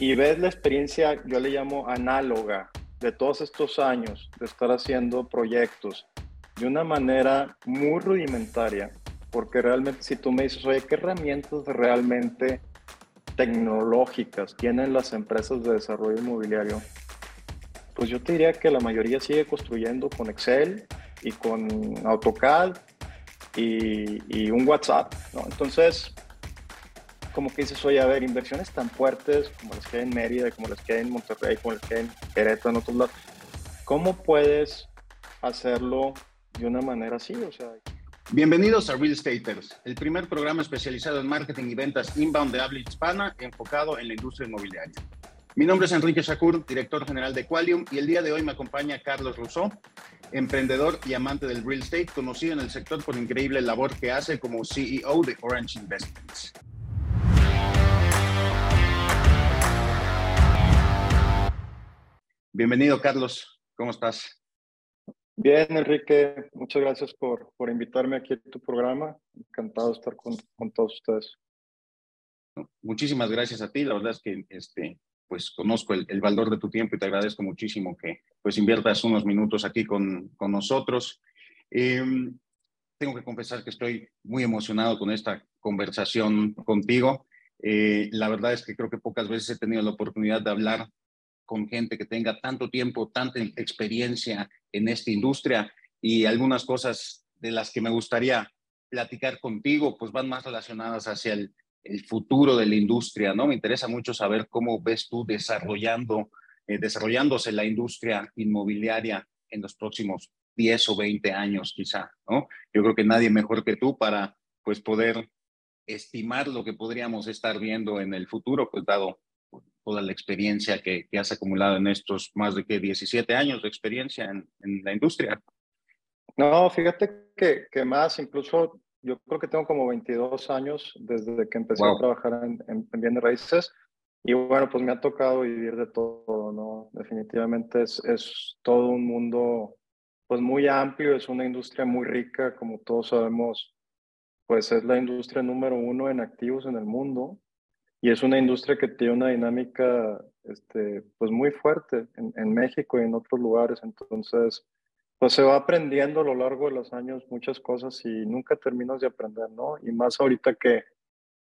y ves la experiencia, yo le llamo análoga, de todos estos años de estar haciendo proyectos de una manera muy rudimentaria, porque realmente si tú me dices, oye, ¿qué herramientas realmente tecnológicas tienen las empresas de desarrollo inmobiliario? Pues yo te diría que la mayoría sigue construyendo con Excel y con AutoCAD y, un WhatsApp, ¿no? Entonces, como que dices, oye, a ver, inversiones tan fuertes como las que hay en Mérida, como las que hay en Monterrey, como las que hay en Querétaro, en otros lados, ¿cómo puedes hacerlo de una manera así? O sea... Bienvenidos a Real Estaters, el primer programa especializado en marketing y ventas inbound de habla hispana enfocado en la industria inmobiliaria. Mi nombre es Enrique Shakur, director general de Qualium, y el día de hoy me acompaña Carlos Rousseau, emprendedor y amante del real estate, conocido en el sector por la increíble labor que hace como CEO de Orange Investments. Bienvenido, Carlos. ¿Cómo estás? Bien, Enrique. Muchas gracias por, por invitarme aquí a tu programa. Encantado de estar con, con todos ustedes. Muchísimas gracias a ti. La verdad es que este, pues conozco el, el, valor de tu tiempo y te agradezco muchísimo que pues inviertas unos minutos aquí con, con nosotros. Eh, tengo que confesar que estoy muy emocionado con esta conversación contigo. Eh, la verdad es que creo que pocas veces he tenido la oportunidad de hablar con gente que tenga tanto tiempo, tanta experiencia en esta industria y algunas cosas de las que me gustaría platicar contigo, pues van más relacionadas hacia el, futuro de la industria, ¿no? Me interesa mucho saber cómo ves tú desarrollando, eh, desarrollándose la industria inmobiliaria en los próximos 10 o 20 años quizá, ¿no? Yo creo que nadie mejor que tú para, pues, poder estimar lo que podríamos estar viendo en el futuro, pues, dado toda la experiencia que, que has acumulado en estos más de que 17 años de experiencia en, en la industria. No, fíjate que, que más, incluso yo creo que tengo como 22 años desde que empecé a trabajar en, en, bienes raíces. Y bueno, pues me ha tocado vivir de todo, ¿no? Definitivamente es, es todo un mundo, pues muy amplio, es una industria muy rica, como todos sabemos, pues es la industria número uno en activos en el mundo. Y es una industria que tiene una dinámica, este, pues muy fuerte en, en México y en otros lugares. Entonces, pues se va aprendiendo a lo largo de los años muchas cosas y nunca terminas de aprender, ¿no? Y más ahorita que,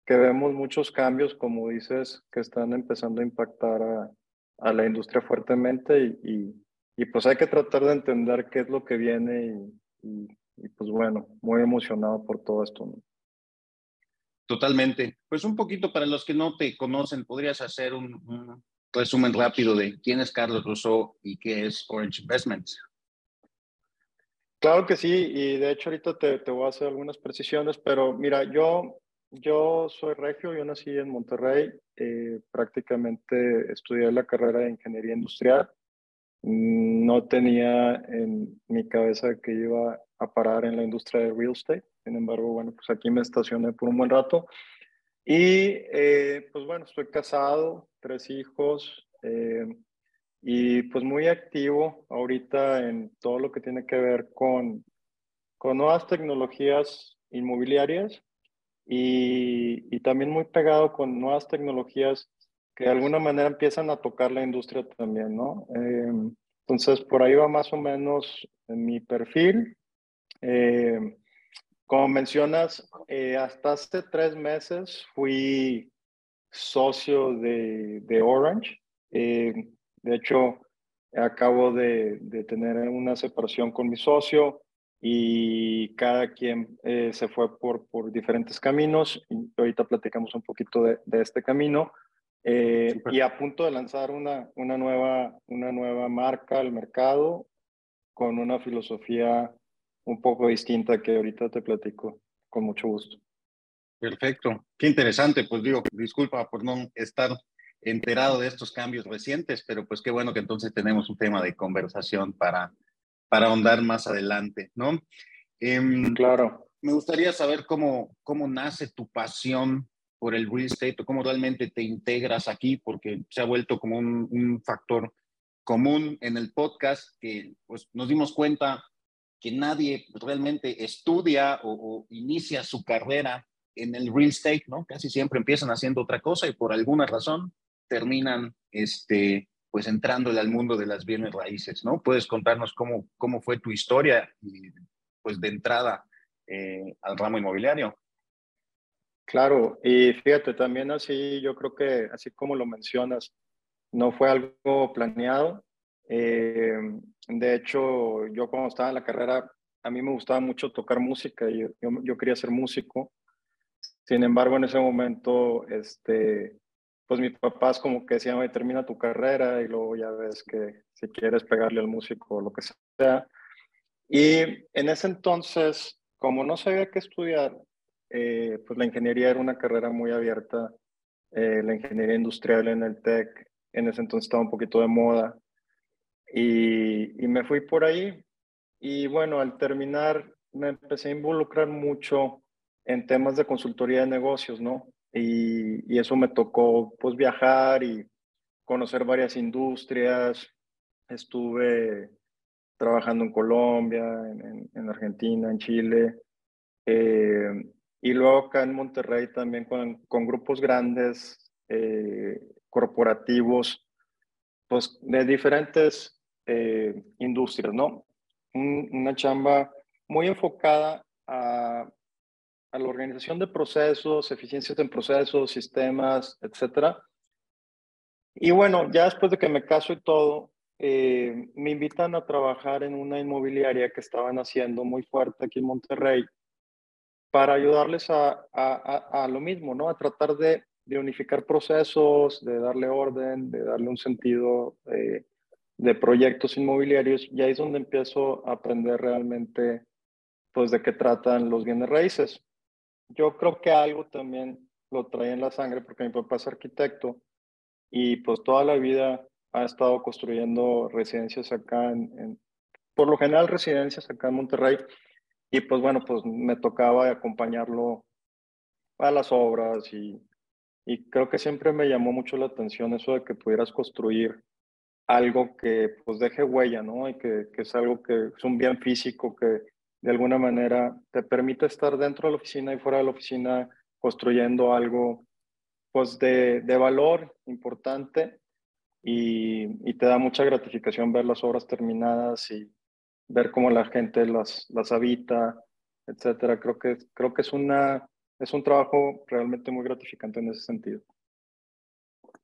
que vemos muchos cambios, como dices, que están empezando a impactar a, a la industria fuertemente y, y, pues hay que tratar de entender qué es lo que viene y, y pues bueno, muy emocionado por todo esto, ¿no? Totalmente. Pues un poquito para los que no te conocen, ¿podrías hacer un, un resumen rápido de quién es Carlos Rousseau y qué es Orange Investments? Claro que sí, y de hecho ahorita te, te, voy a hacer algunas precisiones, pero mira, yo, yo soy regio, yo nací en Monterrey, eh, prácticamente estudié la carrera de ingeniería industrial, no tenía en mi cabeza que iba a parar en la industria de real estate, sin embargo, bueno, pues aquí me estacioné por un buen rato. Y eh, pues bueno, estoy casado, tres hijos, eh, y pues muy activo ahorita en todo lo que tiene que ver con, con nuevas tecnologías inmobiliarias y, y, también muy pegado con nuevas tecnologías que de alguna manera empiezan a tocar la industria también, ¿no? Eh, entonces, por ahí va más o menos en mi perfil. Eh, como mencionas, eh, hasta hace tres meses fui socio de, de Orange. Eh, de hecho, acabo de, de, tener una separación con mi socio y cada quien eh, se fue por, por diferentes caminos. Y ahorita platicamos un poquito de, de este camino. Eh, y a punto de lanzar una, una, nueva, una nueva marca al mercado con una filosofía un poco distinta que ahorita te platico con mucho gusto. Perfecto, qué interesante. Pues digo, disculpa por no estar enterado de estos cambios recientes, pero pues qué bueno que entonces tenemos un tema de conversación para, para ahondar más adelante, ¿no? Eh, claro. Me gustaría saber cómo, cómo nace tu pasión por el real estate o cómo realmente te integras aquí, porque se ha vuelto como un, un factor común en el podcast que pues, nos dimos cuenta que nadie realmente estudia o, inicia su carrera en el real estate, ¿no? Casi siempre empiezan haciendo otra cosa y por alguna razón terminan este, pues entrándole al mundo de las bienes raíces, ¿no? ¿Puedes contarnos cómo, cómo fue tu historia pues de entrada eh, al ramo inmobiliario? Claro, y fíjate, también así, yo creo que así como lo mencionas, no fue algo planeado. Eh, de hecho, yo cuando estaba en la carrera, a mí me gustaba mucho tocar música yo, yo, quería ser músico. Sin embargo, en ese momento, este, pues mis papás como que decían, termina tu carrera y luego ya ves que si quieres pegarle al músico o lo que sea. Y en ese entonces, como no sabía qué estudiar, eh, pues la ingeniería era una carrera muy abierta. Eh, la ingeniería industrial en el TEC en ese entonces estaba un poquito de moda. Y, y me fui por ahí. Y bueno, al terminar me empecé a involucrar mucho en temas de consultoría de negocios, ¿no? y, eso me tocó pues viajar y conocer varias industrias. Estuve trabajando en Colombia, en, Argentina, en Chile, eh, y luego acá en Monterrey también con, con grupos grandes, eh, corporativos, pues de diferentes eh, industrias, ¿no? una chamba muy enfocada a la organización de procesos, eficiencias en procesos, sistemas, etcétera. Y bueno, ya después de que me caso y todo, eh, me invitan a trabajar en una inmobiliaria que estaban haciendo muy fuerte aquí en Monterrey para ayudarles a, a, a, lo mismo, ¿no? A tratar de, de, unificar procesos, de darle orden, de darle un sentido eh, de proyectos inmobiliarios. Y ahí es donde empiezo a aprender realmente, pues, de qué tratan los bienes raíces yo creo que algo también lo trae en la sangre porque mi papá es arquitecto y pues toda la vida ha estado construyendo residencias acá en, por lo general residencias acá en Monterrey y pues bueno, pues me tocaba acompañarlo a las obras y, y creo que siempre me llamó mucho la atención eso de que pudieras construir algo que pues deje huella, ¿no? Y que, que es algo que es un bien físico que de alguna manera te permite estar dentro de la oficina y fuera de la oficina construyendo algo pues de, de valor importante y, y, te da mucha gratificación ver las obras terminadas y ver cómo la gente las, las habita, etcétera. Creo que, creo que es, una, es un trabajo realmente muy gratificante en ese sentido.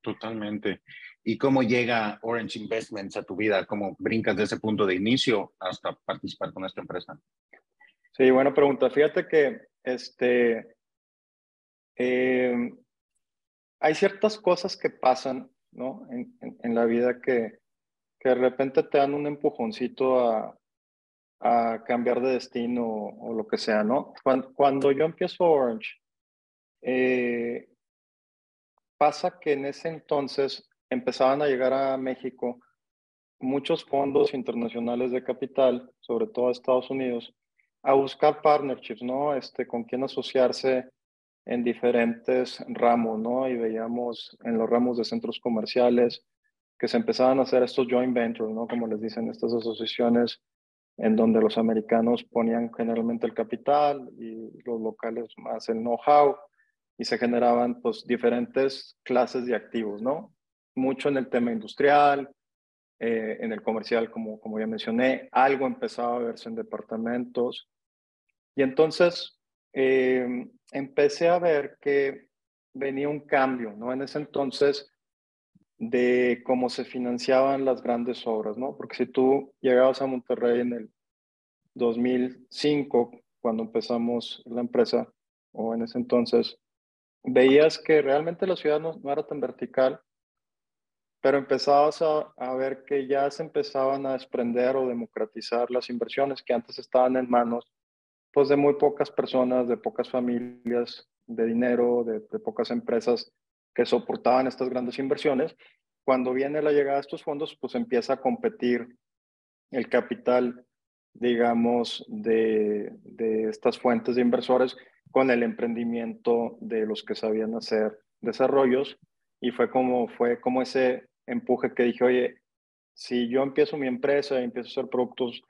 Totalmente. ¿Y cómo llega Orange Investments a tu vida? ¿Cómo brincas de ese punto de inicio hasta participar con esta empresa? Sí, buena pregunta. Fíjate que este, eh, hay ciertas cosas que pasan ¿no? en, la vida que, que, de repente te dan un empujoncito a, a cambiar de destino o, lo que sea. ¿no? Cuando, cuando yo empiezo Orange, eh, pasa que en ese entonces empezaban a llegar a México muchos fondos internacionales de capital, sobre todo a Estados Unidos, a buscar partnerships, ¿no? Este, con quién asociarse en diferentes ramos, ¿no? Y veíamos en los ramos de centros comerciales que se empezaban a hacer estos joint ventures, ¿no? Como les dicen estas asociaciones en donde los americanos ponían generalmente el capital y los locales más el know-how y se generaban pues diferentes clases de activos, ¿no? Mucho en el tema industrial, eh, en el comercial, como, como ya mencioné, algo empezaba a verse en departamentos. Y entonces eh, empecé a ver que venía un cambio, ¿no? En ese entonces de cómo se financiaban las grandes obras, ¿no? Porque si tú llegabas a Monterrey en el 2005, cuando empezamos la empresa, o en ese entonces, veías que realmente la ciudad no, no era tan vertical pero empezabas a, a, ver que ya se empezaban a desprender o democratizar las inversiones que antes estaban en manos pues de muy pocas personas, de pocas familias, de dinero, de, de pocas empresas que soportaban estas grandes inversiones. Cuando viene la llegada de estos fondos, pues empieza a competir el capital, digamos, de, de estas fuentes de inversores con el emprendimiento de los que sabían hacer desarrollos y fue como fue como ese empuje que dije, oye, si yo empiezo mi empresa y empiezo a hacer productos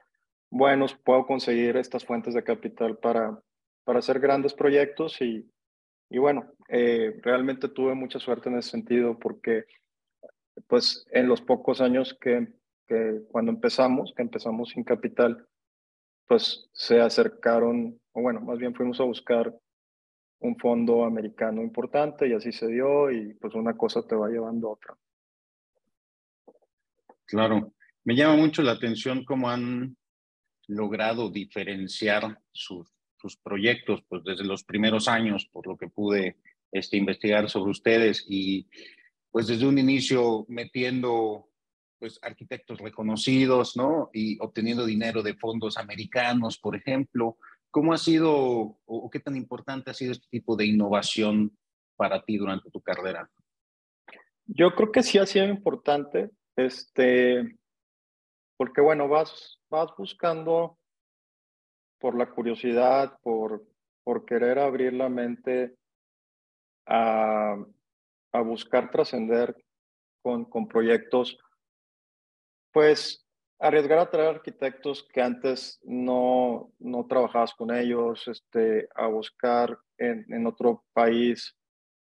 buenos, puedo conseguir estas fuentes de capital para, para hacer grandes proyectos y, y bueno, eh, realmente tuve mucha suerte en ese sentido porque pues en los pocos años que, que cuando empezamos, que empezamos sin capital, pues se acercaron, o bueno, más bien fuimos a buscar un fondo americano importante y así se dio y pues una cosa te va llevando a otra. Claro, me llama mucho la atención cómo han logrado diferenciar sus, proyectos, pues desde los primeros años, por lo que pude este, investigar sobre ustedes y pues desde un inicio metiendo pues arquitectos reconocidos, ¿no? Y obteniendo dinero de fondos americanos, por ejemplo. ¿Cómo ha sido o qué tan importante ha sido este tipo de innovación para ti durante tu carrera? Yo creo que sí ha sido importante, este, porque bueno, vas, vas buscando por la curiosidad, por, por querer abrir la mente a, a buscar trascender con, con proyectos, pues arriesgar a traer arquitectos que antes no, no trabajabas con ellos, este, a buscar en, en otro país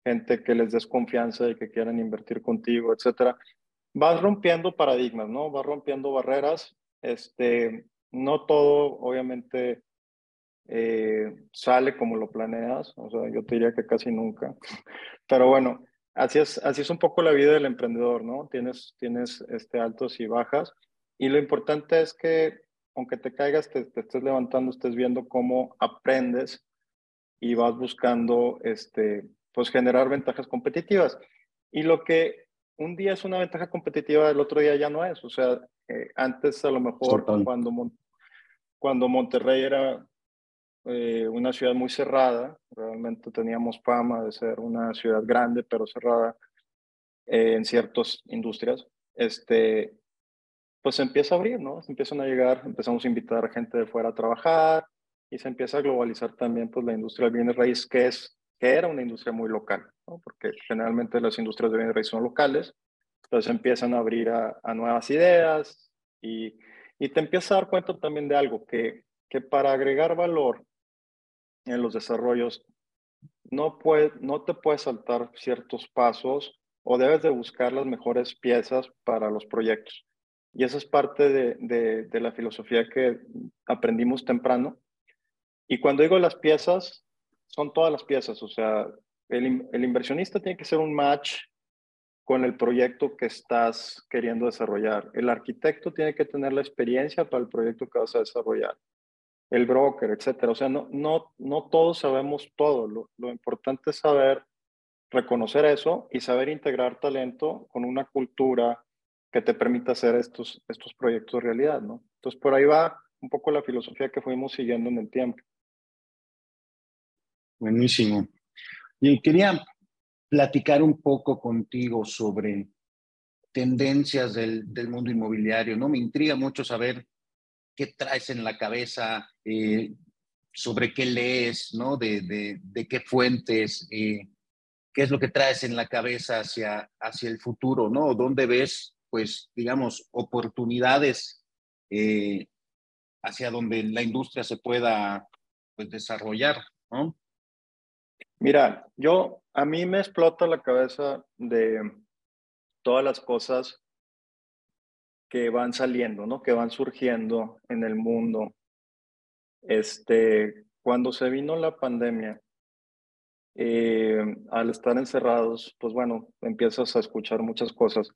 gente que les des confianza y que quieran invertir contigo, etcétera. Vas rompiendo paradigmas, ¿no? Vas rompiendo barreras. Este, no todo, obviamente, eh, sale como lo planeas. O sea, yo te diría que casi nunca. Pero bueno, así es, así es un poco la vida del emprendedor, ¿no? Tienes, tienes este, altos y bajas. Y lo importante es que, aunque te caigas, te, estés levantando, estés viendo cómo aprendes y vas buscando, este, pues, generar ventajas competitivas. Y lo que un día es una ventaja competitiva, el otro día ya no es. O sea, eh, antes a lo mejor cuando, cuando Monterrey era eh, una ciudad muy cerrada, realmente teníamos fama de ser una ciudad grande pero cerrada eh, en ciertas industrias, este, pues se empieza a abrir, ¿no? Se empiezan a llegar, empezamos a invitar a gente de fuera a trabajar y se empieza a globalizar también pues la industria del bienes raíz, que, es, que era una industria muy local, ¿no? Porque generalmente las industrias de bienes raíz son locales, entonces empiezan a abrir a, nuevas ideas y, te empiezas a dar cuenta también de algo, que, que para agregar valor en los desarrollos no, puede, no te puedes saltar ciertos pasos o debes de buscar las mejores piezas para los proyectos. Y esa es parte de, de, la filosofía que aprendimos temprano. Y cuando digo las piezas, son todas las piezas. O sea, el, el inversionista tiene que ser un match con el proyecto que estás queriendo desarrollar. El arquitecto tiene que tener la experiencia para el proyecto que vas a desarrollar. El broker, etcétera. O sea, no, no, no todos sabemos todo. Lo, lo importante es saber reconocer eso y saber integrar talento con una cultura, que te permita hacer estos, estos proyectos realidad, ¿no? Entonces, por ahí va un poco la filosofía que fuimos siguiendo en el tiempo. Buenísimo. Y quería platicar un poco contigo sobre tendencias del, del, mundo inmobiliario, ¿no? Me intriga mucho saber qué traes en la cabeza, eh, sobre qué lees, ¿no? De, de, qué fuentes, eh, qué es lo que traes en la cabeza hacia, hacia el futuro, ¿no? ¿Dónde ves pues, digamos, oportunidades eh, hacia donde la industria se pueda pues, desarrollar, ¿no? Mira, yo, a mí me explota la cabeza de todas las cosas que van saliendo, ¿no? Que van surgiendo en el mundo. Este, cuando se vino la pandemia, eh, al estar encerrados, pues bueno, empiezas a escuchar muchas cosas.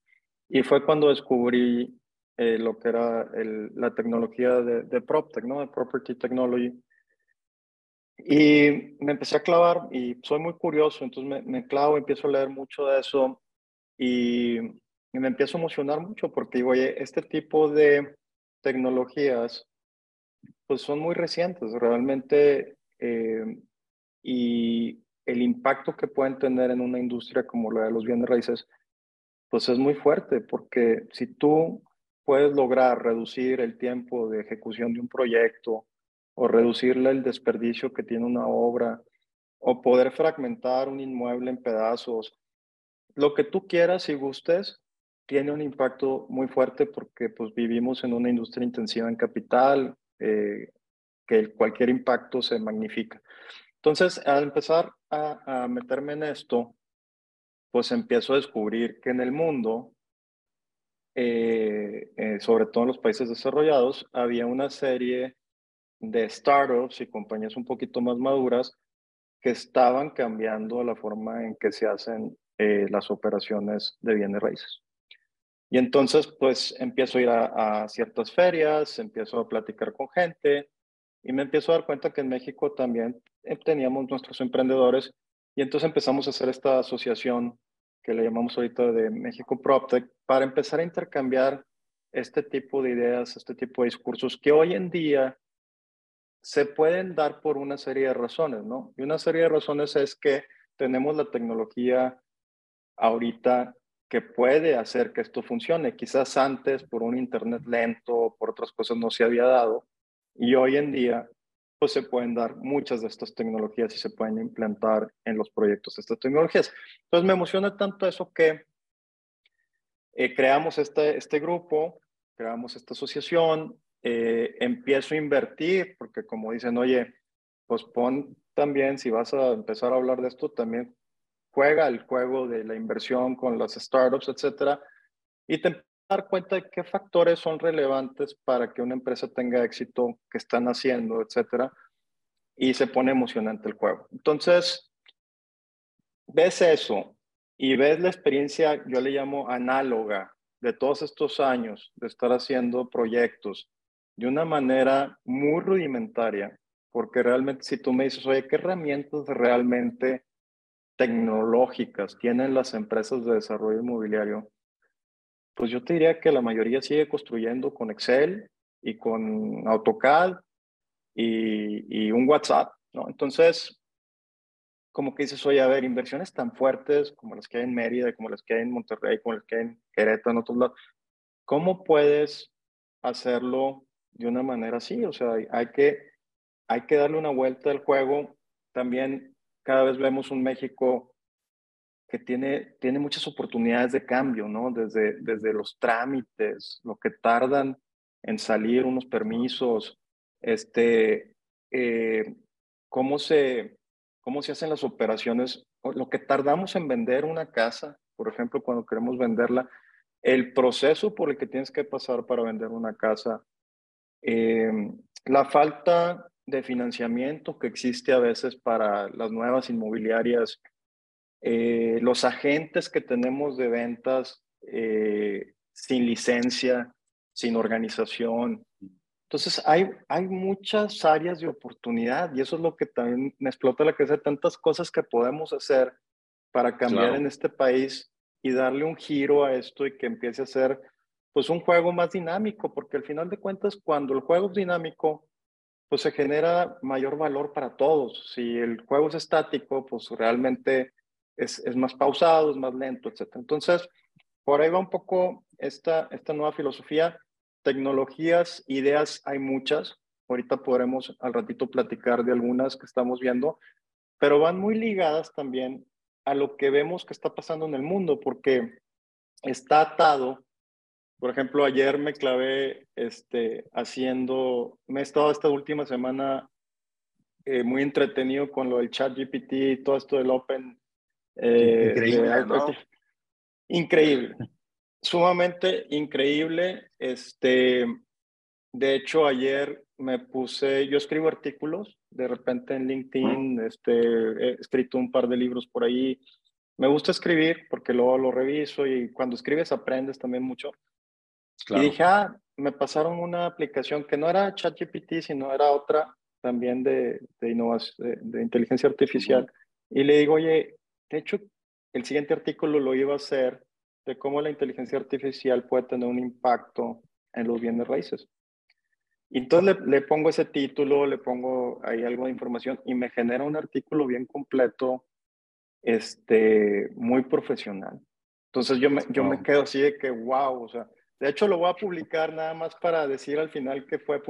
Y fue cuando descubrí eh, lo que era la tecnología de, de PropTech, ¿no? De Property Technology. Y me empecé a clavar y soy muy curioso, entonces me, me clavo, empiezo a leer mucho de eso y, y, me empiezo a emocionar mucho porque digo, oye, este tipo de tecnologías pues son muy recientes realmente eh, y el impacto que pueden tener en una industria como la de los bienes raíces pues es muy fuerte, porque si tú puedes lograr reducir el tiempo de ejecución de un proyecto o reducirle el desperdicio que tiene una obra o poder fragmentar un inmueble en pedazos, lo que tú quieras y gustes, tiene un impacto muy fuerte porque pues vivimos en una industria intensiva en capital, eh, que cualquier impacto se magnifica. Entonces, al empezar a, meterme en esto, pues empiezo a descubrir que en el mundo eh, eh, sobre todo en los países desarrollados, había una serie de startups y compañías un poquito más maduras que estaban cambiando la forma en que se hacen eh, las operaciones de bienes raíces. Y entonces, pues empiezo a ir a, a, ciertas ferias, empiezo a platicar con gente y me empiezo a dar cuenta que en México también teníamos nuestros emprendedores y entonces empezamos a hacer esta asociación que le llamamos ahorita de México PropTech, para empezar a intercambiar este tipo de ideas, este tipo de discursos que hoy en día se pueden dar por una serie de razones, ¿no? Y una serie de razones es que tenemos la tecnología ahorita que puede hacer que esto funcione. Quizás antes por un Internet lento, por otras cosas no se había dado. Y hoy en día pues se pueden dar muchas de estas tecnologías y se pueden implantar en los proyectos de estas tecnologías. Entonces me emociona tanto eso que eh, creamos este, este grupo, creamos esta asociación, eh, empiezo a invertir, porque como dicen, oye, pues pon también, si vas a empezar a hablar de esto, también juega el juego de la inversión con las startups, etcétera, y te dar cuenta de qué factores son relevantes para que una empresa tenga éxito, que están haciendo, etcétera, y se pone emocionante el juego. Entonces, ves eso y ves la experiencia, yo le llamo análoga, de todos estos años de estar haciendo proyectos de una manera muy rudimentaria, porque realmente si tú me dices, oye, ¿qué herramientas realmente tecnológicas tienen las empresas de desarrollo inmobiliario? Pues yo te diría que la mayoría sigue construyendo con Excel y con AutoCAD y, un WhatsApp, ¿no? Entonces, como que dices, oye, a ver, inversiones tan fuertes como las que hay en Mérida, como las que hay en Monterrey, como las que hay en Querétaro, en otros lados, ¿cómo puedes hacerlo de una manera así? O sea, hay que, hay que darle una vuelta al juego. También cada vez vemos un México que tiene, tiene muchas oportunidades de cambio, ¿no? Desde, desde los trámites, lo que tardan en salir unos permisos, este, eh, cómo, se, cómo se hacen las operaciones, lo que tardamos en vender una casa, por ejemplo, cuando queremos venderla, el proceso por el que tienes que pasar para vender una casa, eh, la falta de financiamiento que existe a veces para las nuevas inmobiliarias eh, los agentes que tenemos de ventas eh, sin licencia, sin organización. Entonces, hay, hay muchas áreas de oportunidad y eso es lo que también me explota la cabeza, tantas cosas que podemos hacer para cambiar en este país y darle un giro a esto y que empiece a ser pues un juego más dinámico, porque al final de cuentas, cuando el juego es dinámico, pues se genera mayor valor para todos. Si el juego es estático, pues realmente es, es más pausado, es más lento, etc. Entonces, por ahí va un poco esta, esta nueva filosofía. Tecnologías, ideas, hay muchas. Ahorita podremos al ratito platicar de algunas que estamos viendo, pero van muy ligadas también a lo que vemos que está pasando en el mundo, porque está atado. Por ejemplo, ayer me clavé este, haciendo, me he estado esta última semana eh, muy entretenido con lo del chat GPT y todo esto del Open eh, increíble, Increíble. Sumamente increíble. Este, de hecho, ayer me puse, yo escribo artículos, de repente en LinkedIn, este, he escrito un par de libros por ahí. Me gusta escribir porque luego lo reviso y cuando escribes aprendes también mucho. Y dije, ah, me pasaron una aplicación que no era ChatGPT, sino era otra también de, de innovación, de, inteligencia artificial. Y le digo, oye, de hecho, el siguiente artículo lo iba a hacer de cómo la inteligencia artificial puede tener un impacto en los bienes raíces. Y entonces le, pongo ese título, le pongo ahí algo de información y me genera un artículo bien completo, este, muy profesional. Entonces yo me, yo me quedo así de que, wow, o sea, de hecho lo voy a publicar nada más para decir al final que fue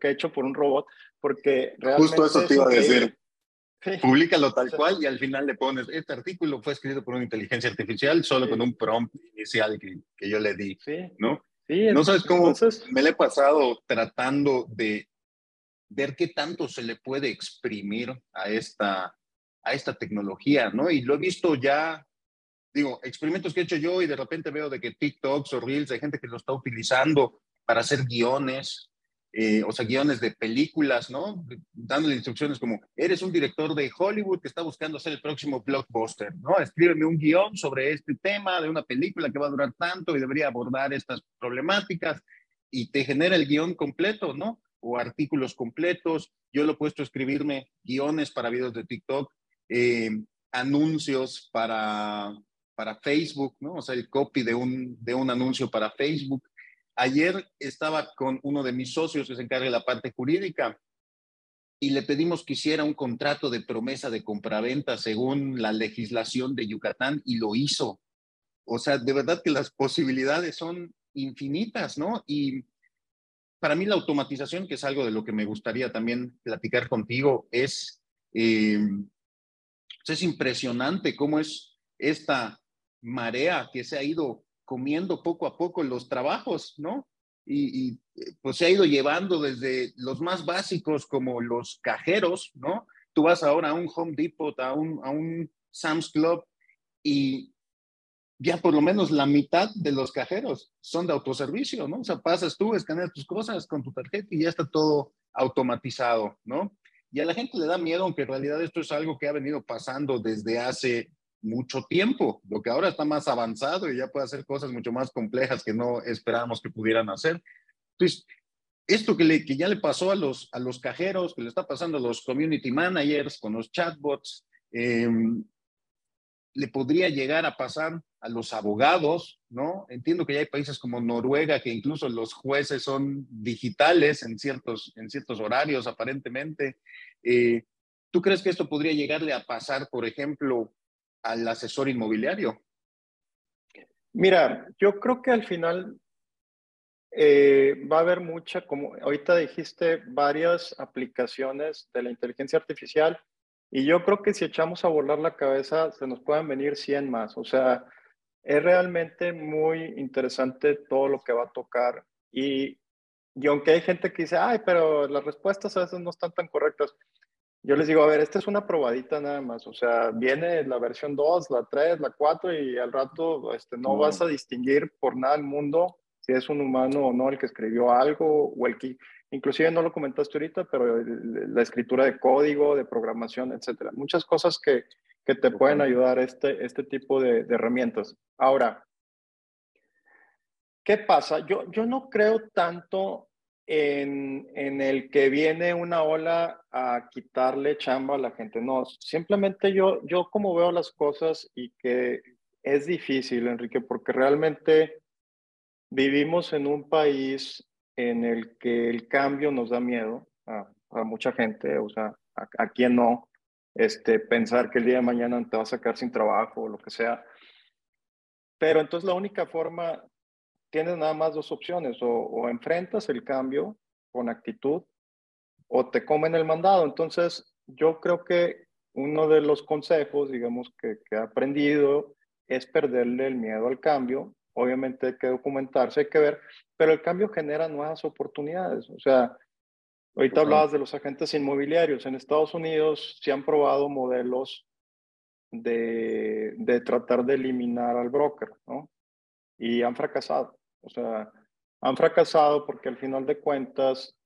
que hecho por un robot, porque realmente... Justo eso te iba a decir. Públicalo tal cual y al final le pones, este artículo fue escrito por una inteligencia artificial solo con un prompt inicial que, que yo le di, ¿no? Sí, no sabes cómo me le he pasado tratando de ver qué tanto se le puede exprimir a esta, a esta tecnología, ¿no? Y lo he visto ya digo, experimentos que he hecho yo y de repente veo de que TikToks o Reels hay gente que lo está utilizando para hacer guiones, eh, o sea, guiones de películas, ¿no? Dándole instrucciones como, eres un director de Hollywood que está buscando hacer el próximo blockbuster, ¿no? Escríbeme un guion sobre este tema de una película que va a durar tanto y debería abordar estas problemáticas y te genera el guion completo, ¿no? O artículos completos. Yo lo he puesto a escribirme guiones para videos de TikTok, eh, anuncios para, para Facebook, ¿no? O sea, el copy de un, de un anuncio para Facebook. Ayer estaba con uno de mis socios que se encarga de la parte jurídica y le pedimos que hiciera un contrato de promesa de compraventa según la legislación de Yucatán y lo hizo. O sea, de verdad que las posibilidades son infinitas, ¿no? Y para mí la automatización, que es algo de lo que me gustaría también platicar contigo, es, eh, es impresionante cómo es esta marea que se ha ido comiendo poco a poco los trabajos, ¿no? Y, pues se ha ido llevando desde los más básicos como los cajeros, ¿no? Tú vas ahora a un Home Depot, a un, a un Sam's Club y ya por lo menos la mitad de los cajeros son de autoservicio, ¿no? O sea, pasas tú, escaneas tus cosas con tu tarjeta y ya está todo automatizado, ¿no? Y a la gente le da miedo, aunque en realidad esto es algo que ha venido pasando desde hace mucho tiempo, lo que ahora está más avanzado y ya puede hacer cosas mucho más complejas que no esperábamos que pudieran hacer. Entonces, esto que, le, que ya le pasó a los, a los cajeros, que le está pasando a los community managers con los chatbots, em, le podría llegar a pasar a los abogados, ¿no? Entiendo que ya hay países como Noruega que incluso los jueces son digitales en ciertos, en ciertos horarios, aparentemente. Eh, ¿Tú crees que esto podría llegarle a pasar, por ejemplo, al asesor inmobiliario? Mira, yo creo que al final eh, va a haber mucha, como ahorita dijiste, varias aplicaciones de la inteligencia artificial y yo creo que si echamos a volar la cabeza se nos pueden venir 100 más. O sea, es realmente muy interesante todo lo que va a tocar y, y aunque hay gente que dice, ay, pero las respuestas a veces no están tan correctas, yo les digo, a ver, esta es una probadita nada más, o sea, viene la versión 2, la 3, la 4 y al rato este, no, vas a distinguir por nada el mundo si es un humano o no el que escribió algo o el que, inclusive no lo comentaste ahorita, pero la escritura de código, de programación, etcétera. Muchas cosas que, que te pueden ayudar este, este tipo de, de herramientas. Ahora, ¿qué pasa? Yo, yo no creo tanto en, el que viene una ola a quitarle chamba a la gente. No, simplemente yo, yo como veo las cosas y que es difícil, Enrique, porque realmente vivimos en un país en el que el cambio nos da miedo a, mucha gente, o sea, a, a, quien no, este, pensar que el día de mañana te va a sacar sin trabajo o lo que sea. Pero entonces la única forma tienes nada más dos opciones, o, enfrentas el cambio con actitud o te comen el mandado. Entonces, yo creo que uno de los consejos, digamos, que, que he aprendido es perderle el miedo al cambio. Obviamente hay que documentarse, hay que ver, pero el cambio genera nuevas oportunidades. O sea, ahorita hablabas de los agentes inmobiliarios. En Estados Unidos se han probado modelos de, de tratar de eliminar al broker, ¿no? Y han fracasado. O sea, han fracasado porque al final de cuentas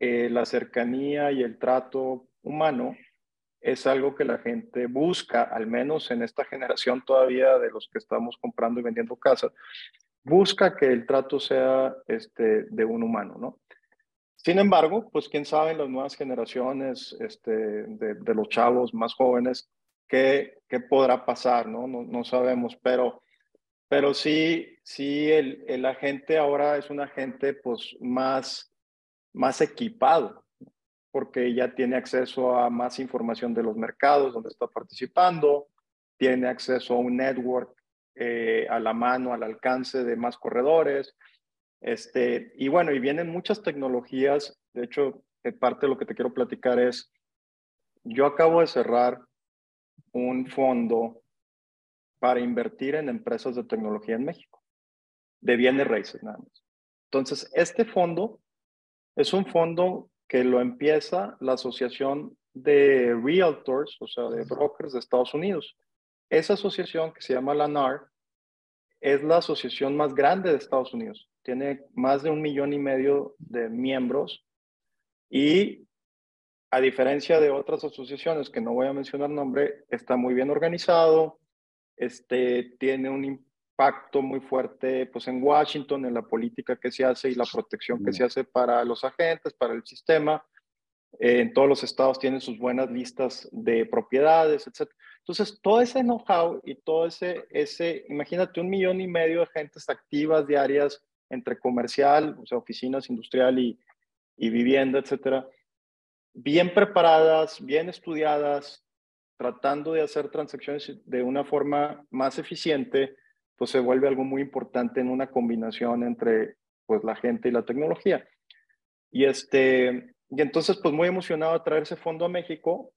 eh, la cercanía y el trato humano es algo que la gente busca, al menos en esta generación todavía de los que estamos comprando y vendiendo casas, busca que el trato sea este, de un humano, ¿no? Sin embargo, pues quién sabe en las nuevas generaciones este, de, los chavos más jóvenes qué, qué podrá pasar, ¿no? ¿no? No sabemos, pero pero sí, sí, el, el agente ahora es un agente pues más, más equipado, porque ya tiene acceso a más información de los mercados donde está participando, tiene acceso a un network eh, a la mano, al alcance de más corredores. Este, y bueno, y vienen muchas tecnologías. De hecho, parte de lo que te quiero platicar es, yo acabo de cerrar un fondo para invertir en empresas de tecnología en México, de bienes raíces nada más. Entonces, este fondo es un fondo que lo empieza la Asociación de Realtors, o sea, de brokers de Estados Unidos. esa asociación que se llama la NAR es la asociación más grande de Estados Unidos. Tiene más de un millón y medio de miembros y a diferencia de otras asociaciones que no voy a mencionar nombre, está muy bien organizado, este, tiene un impacto muy fuerte pues, en Washington, en la política que se hace y la protección que se hace para los agentes, para el sistema. Eh, en todos los estados tienen sus buenas listas de propiedades, etc. Entonces, todo ese know-how y todo ese, ese, imagínate un millón y medio de gentes activas diarias entre comercial, o sea, oficinas industrial y, y vivienda, etcétera, bien preparadas, bien estudiadas, tratando de hacer transacciones de una forma más eficiente, pues se vuelve algo muy importante en una combinación entre pues la gente y la tecnología. Y este, y entonces pues muy emocionado de traer ese fondo a México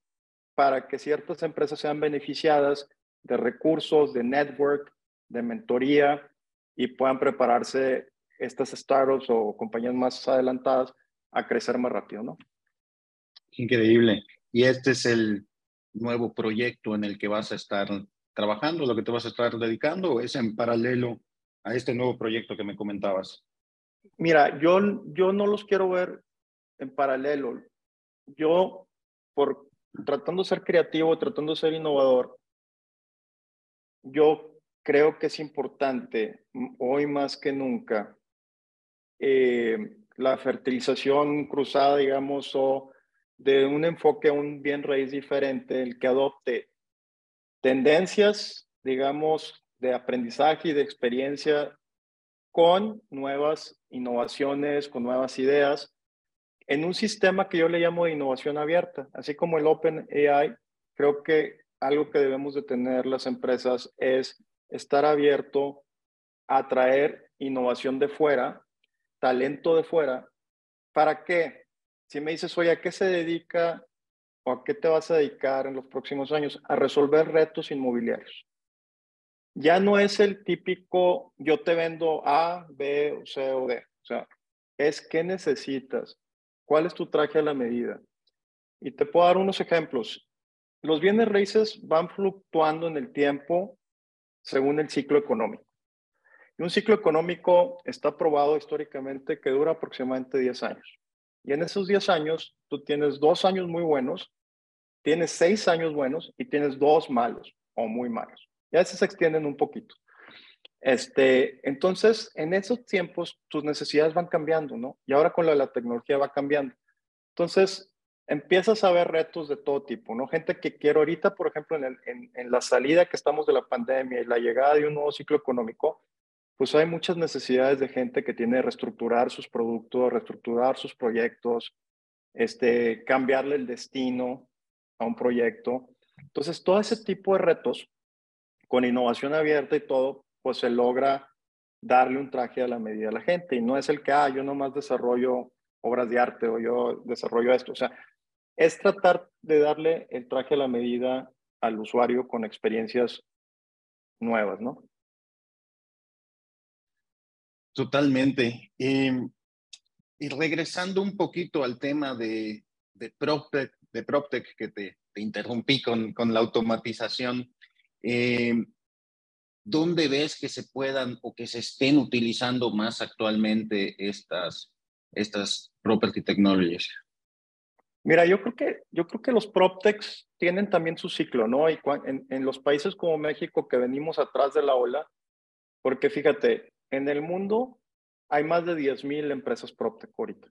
para que ciertas empresas sean beneficiadas de recursos, de network, de mentoría y puedan prepararse estas startups o compañías más adelantadas a crecer más rápido, ¿no? Increíble. Y este es el nuevo proyecto en el que vas a estar trabajando, lo que te vas a estar dedicando, o es en paralelo a este nuevo proyecto que me comentabas? Mira, yo, yo no los quiero ver en paralelo. Yo, por tratando de ser creativo, tratando de ser innovador, yo creo que es importante hoy más que nunca eh, la fertilización cruzada, digamos, o de un enfoque un bien raíz diferente, el que adopte tendencias, digamos, de aprendizaje y de experiencia con nuevas innovaciones, con nuevas ideas, en un sistema que yo le llamo de innovación abierta, así como el Open AI, creo que algo que debemos de tener las empresas es estar abierto a traer innovación de fuera, talento de fuera. ¿Para qué? Si me dices, oye, ¿a qué se dedica o a qué te vas a dedicar en los próximos años? A resolver retos inmobiliarios. Ya no es el típico, yo te vendo A, B, C o D. O sea, es qué necesitas, cuál es tu traje a la medida. Y te puedo dar unos ejemplos. Los bienes raíces van fluctuando en el tiempo según el ciclo económico. Y un ciclo económico está probado históricamente que dura aproximadamente 10 años. Y en esos 10 años, tú tienes dos años muy buenos, tienes seis años buenos y tienes dos malos o muy malos. Y a veces se extienden un poquito. Este, entonces, en esos tiempos, tus necesidades van cambiando, ¿no? Y ahora con la, la tecnología va cambiando. Entonces, empiezas a ver retos de todo tipo, ¿no? Gente que quiere ahorita, por ejemplo, en, en, en la salida que estamos de la pandemia y la llegada de un nuevo ciclo económico, pues hay muchas necesidades de gente que tiene reestructurar sus productos, reestructurar sus proyectos, este, cambiarle el destino a un proyecto. Entonces, todo ese tipo de retos, con innovación abierta y todo, pues se logra darle un traje a la medida a la gente. Y no es el que, ah, yo nomás desarrollo obras de arte o yo desarrollo esto. O sea, es tratar de darle el traje a la medida al usuario con experiencias nuevas, ¿no? Totalmente. Em, y regresando un poquito al tema de, de PropTech, de PropTech que te, te interrumpí con, con, la automatización, eh, ¿dónde ves que se puedan o que se estén utilizando más actualmente estas, estas property technologies? Mira, yo creo que, yo creo que los PropTechs tienen también su ciclo, ¿no? Y en los países como México que venimos atrás de la ola, porque fíjate, en el mundo hay más de 10.000 empresas PropTech ahorita.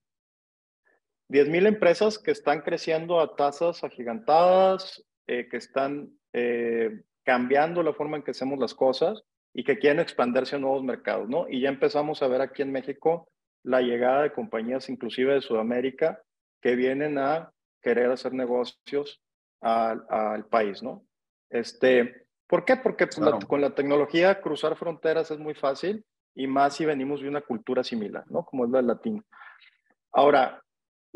10.000 empresas que están creciendo a tasas agigantadas, eh, que están eh, cambiando la forma en que hacemos las cosas y que quieren expandirse a nuevos mercados, ¿no? Y ya empezamos a ver aquí en México la llegada de compañías inclusive de Sudamérica que vienen a querer hacer negocios al, país, ¿no? Este, ¿Por qué? Porque pues, con la tecnología cruzar fronteras es muy fácil y más si venimos de una cultura similar, ¿no? Como es la latina. Ahora,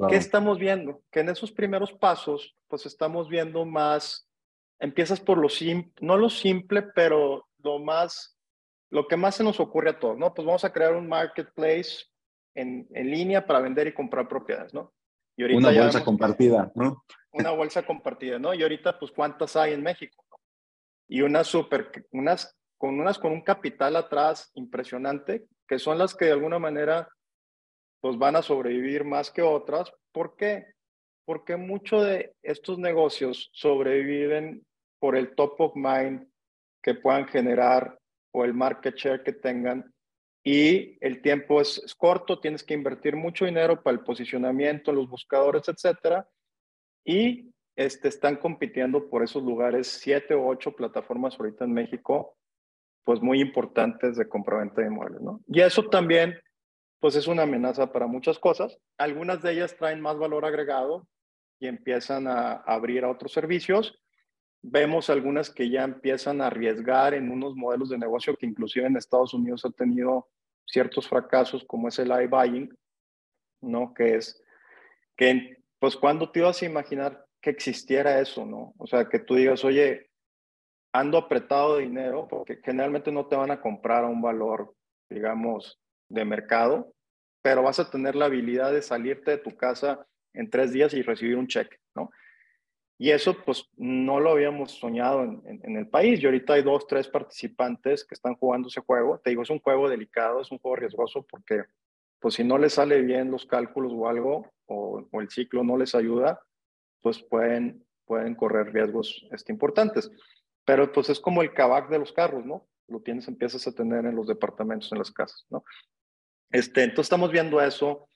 ¿qué estamos viendo? Que en esos primeros pasos, pues estamos viendo más, empiezas por lo simple, no lo simple, pero lo más, lo que más se nos ocurre a todos, ¿no? Pues vamos a crear un marketplace en, en línea para vender y comprar propiedades, ¿no? Y ahorita una bolsa compartida, ¿no? Una bolsa compartida, ¿no? Y ahorita, pues, ¿cuántas hay en México? y unas super, unas con unas con un capital atrás impresionante, que son las que de alguna manera pues van a sobrevivir más que otras. ¿Por qué? Porque muchos de estos negocios sobreviven por el top of mind que puedan generar o el market share que tengan y el tiempo es, es, corto, tienes que invertir mucho dinero para el posicionamiento, los buscadores, etcétera, y este, están compitiendo por esos lugares, siete o ocho plataformas ahorita en México, pues muy importantes de compraventa de inmuebles, ¿no? Y eso también, pues es una amenaza para muchas cosas. Algunas de ellas traen más valor agregado y empiezan a abrir a otros servicios. Vemos algunas que ya empiezan a arriesgar en unos modelos de negocio que inclusive en Estados Unidos ha tenido ciertos fracasos, como es el iBuying, ¿no? Que es, que pues cuando te ibas a imaginar que existiera eso, ¿no? O sea, que tú digas, oye, ando apretado de dinero, porque generalmente no te van a comprar a un valor, digamos, de mercado, pero vas a tener la habilidad de salirte de tu casa en tres días y recibir un cheque, ¿no? Y eso, pues, no lo habíamos soñado en, en, el país. Y ahorita hay dos, tres participantes que están jugando ese juego. Te digo, es un juego delicado, es un juego riesgoso porque, pues, si no les sale bien los cálculos o algo, o, o el ciclo no les ayuda, pues pueden, pueden correr riesgos este, importantes. Pero pues es como el cabac de los carros, ¿no? Lo tienes, empiezas a tener en los departamentos, en las casas, ¿no? Este, entonces estamos viendo eso,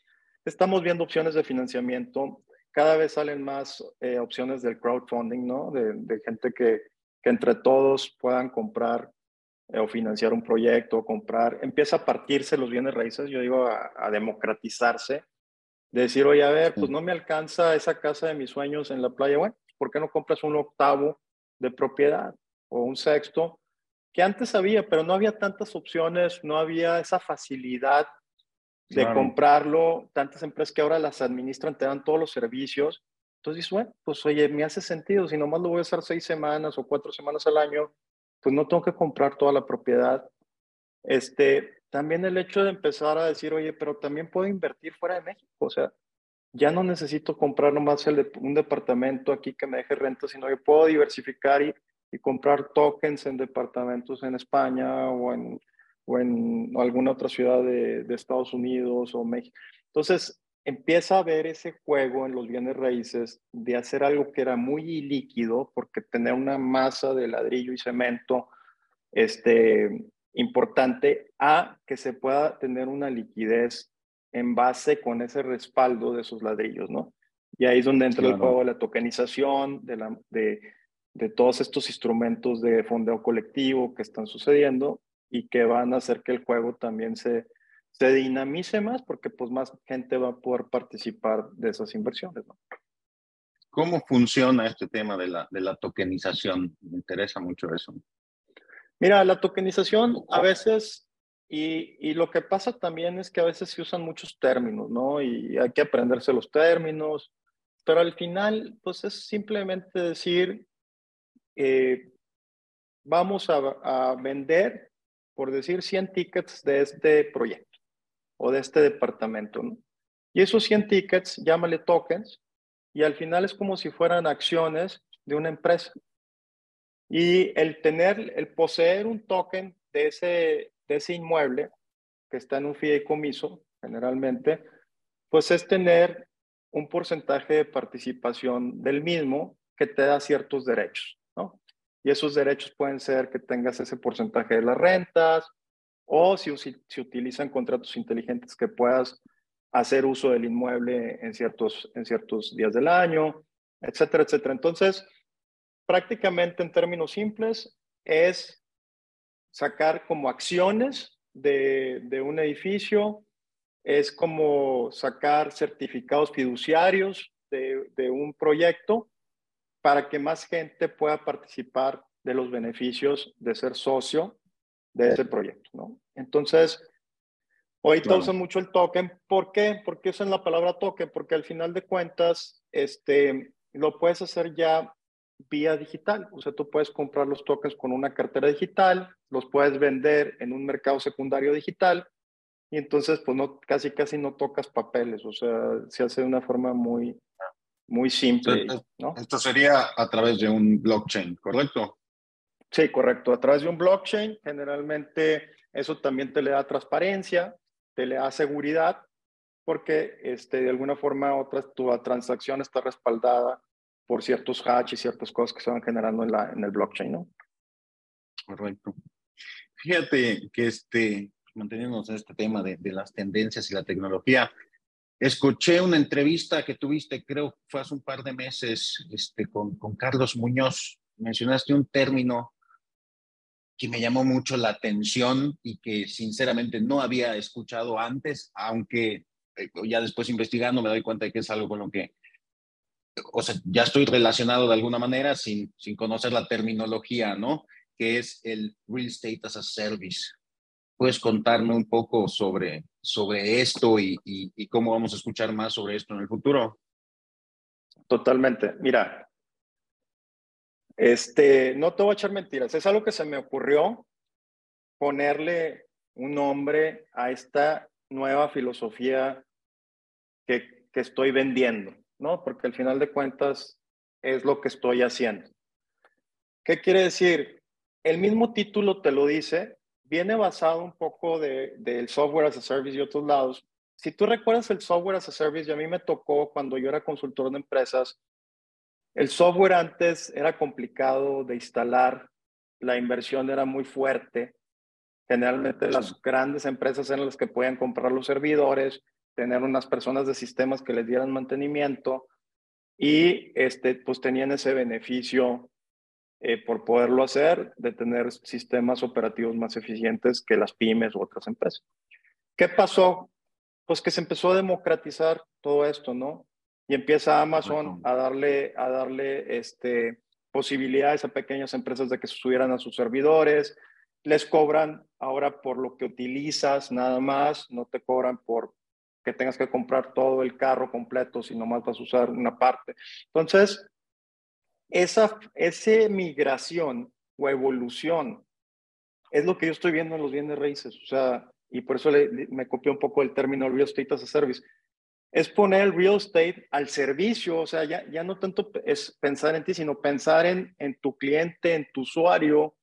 estamos viendo opciones de financiamiento, cada vez salen más eh, opciones del crowdfunding, ¿no? De, de gente que, que, entre todos puedan comprar eh, o financiar un proyecto, comprar, empieza a partirse los bienes raíces, yo digo, a, a democratizarse, de decir, oye, a ver, pues no me alcanza esa casa de mis sueños en la playa, bueno, ¿por qué no compras un octavo de propiedad o un sexto, que antes había, pero no había tantas opciones, no había esa facilidad de comprarlo, tantas empresas que ahora las administran, te dan todos los servicios. Entonces dices, bueno, pues oye, me hace sentido, si nomás lo voy a hacer seis semanas o cuatro semanas al año, pues no tengo que comprar toda la propiedad. Este, también el hecho de empezar a decir, oye, pero también puedo invertir fuera de México, o sea, ya no necesito comprar nomás el de, un departamento aquí que me deje renta, sino que puedo diversificar y, y comprar tokens en departamentos en España o en, o en alguna otra ciudad de, de, Estados Unidos o México. Entonces, empieza a ver ese juego en los bienes raíces de hacer algo que era muy líquido, porque tener una masa de ladrillo y cemento este, importante, a que se pueda tener una liquidez en base con ese respaldo de esos ladrillos, ¿no? Y ahí es donde entra claro. el juego de la tokenización, de, la, de, de todos estos instrumentos de fondeo colectivo que están sucediendo y que van a hacer que el juego también se, se dinamice más porque pues más gente va a poder participar de esas inversiones, ¿no? ¿Cómo funciona este tema de la, de la tokenización? Me interesa mucho eso. Mira, la tokenización a veces y, y, lo que pasa también es que a veces se usan muchos términos, ¿no? Y hay que aprenderse los términos, pero al final, pues es simplemente decir, eh, vamos a, a, vender, por decir, 100 tickets de este proyecto o de este departamento, ¿no? Y esos 100 tickets, llámale tokens, y al final es como si fueran acciones de una empresa. Y el tener, el poseer un token de ese, de ese inmueble que está en un fideicomiso, generalmente, pues es tener un porcentaje de participación del mismo que te da ciertos derechos, ¿no? Y esos derechos pueden ser que tengas ese porcentaje de las rentas o si, si utilizan contratos inteligentes que puedas hacer uso del inmueble en ciertos, en ciertos días del año, etcétera, etcétera. Entonces, prácticamente en términos simples, es sacar como acciones de, de, un edificio, es como sacar certificados fiduciarios de, de, un proyecto para que más gente pueda participar de los beneficios de ser socio de ese proyecto, ¿no? Entonces, ahorita claro. usan mucho el token. ¿Por qué? Porque usan la palabra token, porque al final de cuentas, este, lo puedes hacer ya vía digital. O sea, tú puedes comprar los tokens con una cartera digital, los puedes vender en un mercado secundario digital y entonces pues no, casi casi no tocas papeles. O sea, se hace de una forma muy, muy simple. Esto, ¿no? esto sería a través de un blockchain, ¿correcto? Sí, correcto. A través de un blockchain, generalmente eso también te le da transparencia, te le da seguridad, porque este, de alguna forma u otra tu transacción está respaldada por ciertos hatch y ciertas cosas que se van generando en, la, en el blockchain, ¿no? Correcto. Fíjate que este, manteniéndonos en este tema de, de, las tendencias y la tecnología, escuché una entrevista que tuviste, creo fue hace un par de meses, este, con, con Carlos Muñoz. Mencionaste un término que me llamó mucho la atención y que sinceramente no había escuchado antes, aunque eh, ya después investigando me doy cuenta de que es algo con lo que, o sea, ya estoy relacionado de alguna manera sin, sin conocer la terminología, ¿no? Que es el Real Estate as a Service. ¿Puedes contarme un poco sobre, sobre esto y, y, cómo vamos a escuchar más sobre esto en el futuro? Totalmente. Mira, este, no te voy a echar mentiras, es algo que se me ocurrió ponerle un nombre a esta nueva filosofía que, que estoy vendiendo, ¿no? Porque al final de cuentas es lo que estoy haciendo. ¿Qué quiere decir? El mismo título te lo dice, viene basado un poco del de, software as a service y otros lados. Si tú recuerdas el software as a service, y a mí me tocó cuando yo era consultor de empresas, el software antes era complicado de instalar, la inversión era muy fuerte. Generalmente las grandes empresas eran las que podían comprar los servidores, tener unas personas de sistemas que les dieran mantenimiento y este, pues tenían ese beneficio eh, por poderlo hacer de tener sistemas operativos más eficientes que las pymes u otras empresas. ¿Qué pasó? Pues que se empezó a democratizar todo esto, ¿no? y empieza Amazon a darle, a darle este, posibilidades a pequeñas empresas de que se subieran a sus servidores, les cobran ahora por lo que utilizas nada más, no te cobran por que tengas que comprar todo el carro completo, si nomás vas a usar una parte. Entonces, esa, esa migración o evolución es lo que yo estoy viendo en los bienes raíces, o sea, y por eso me copié un poco el término real estate as a service es poner el real estate al servicio, o sea, ya, ya no tanto es pensar en ti, sino pensar en, en tu cliente, en tu usuario,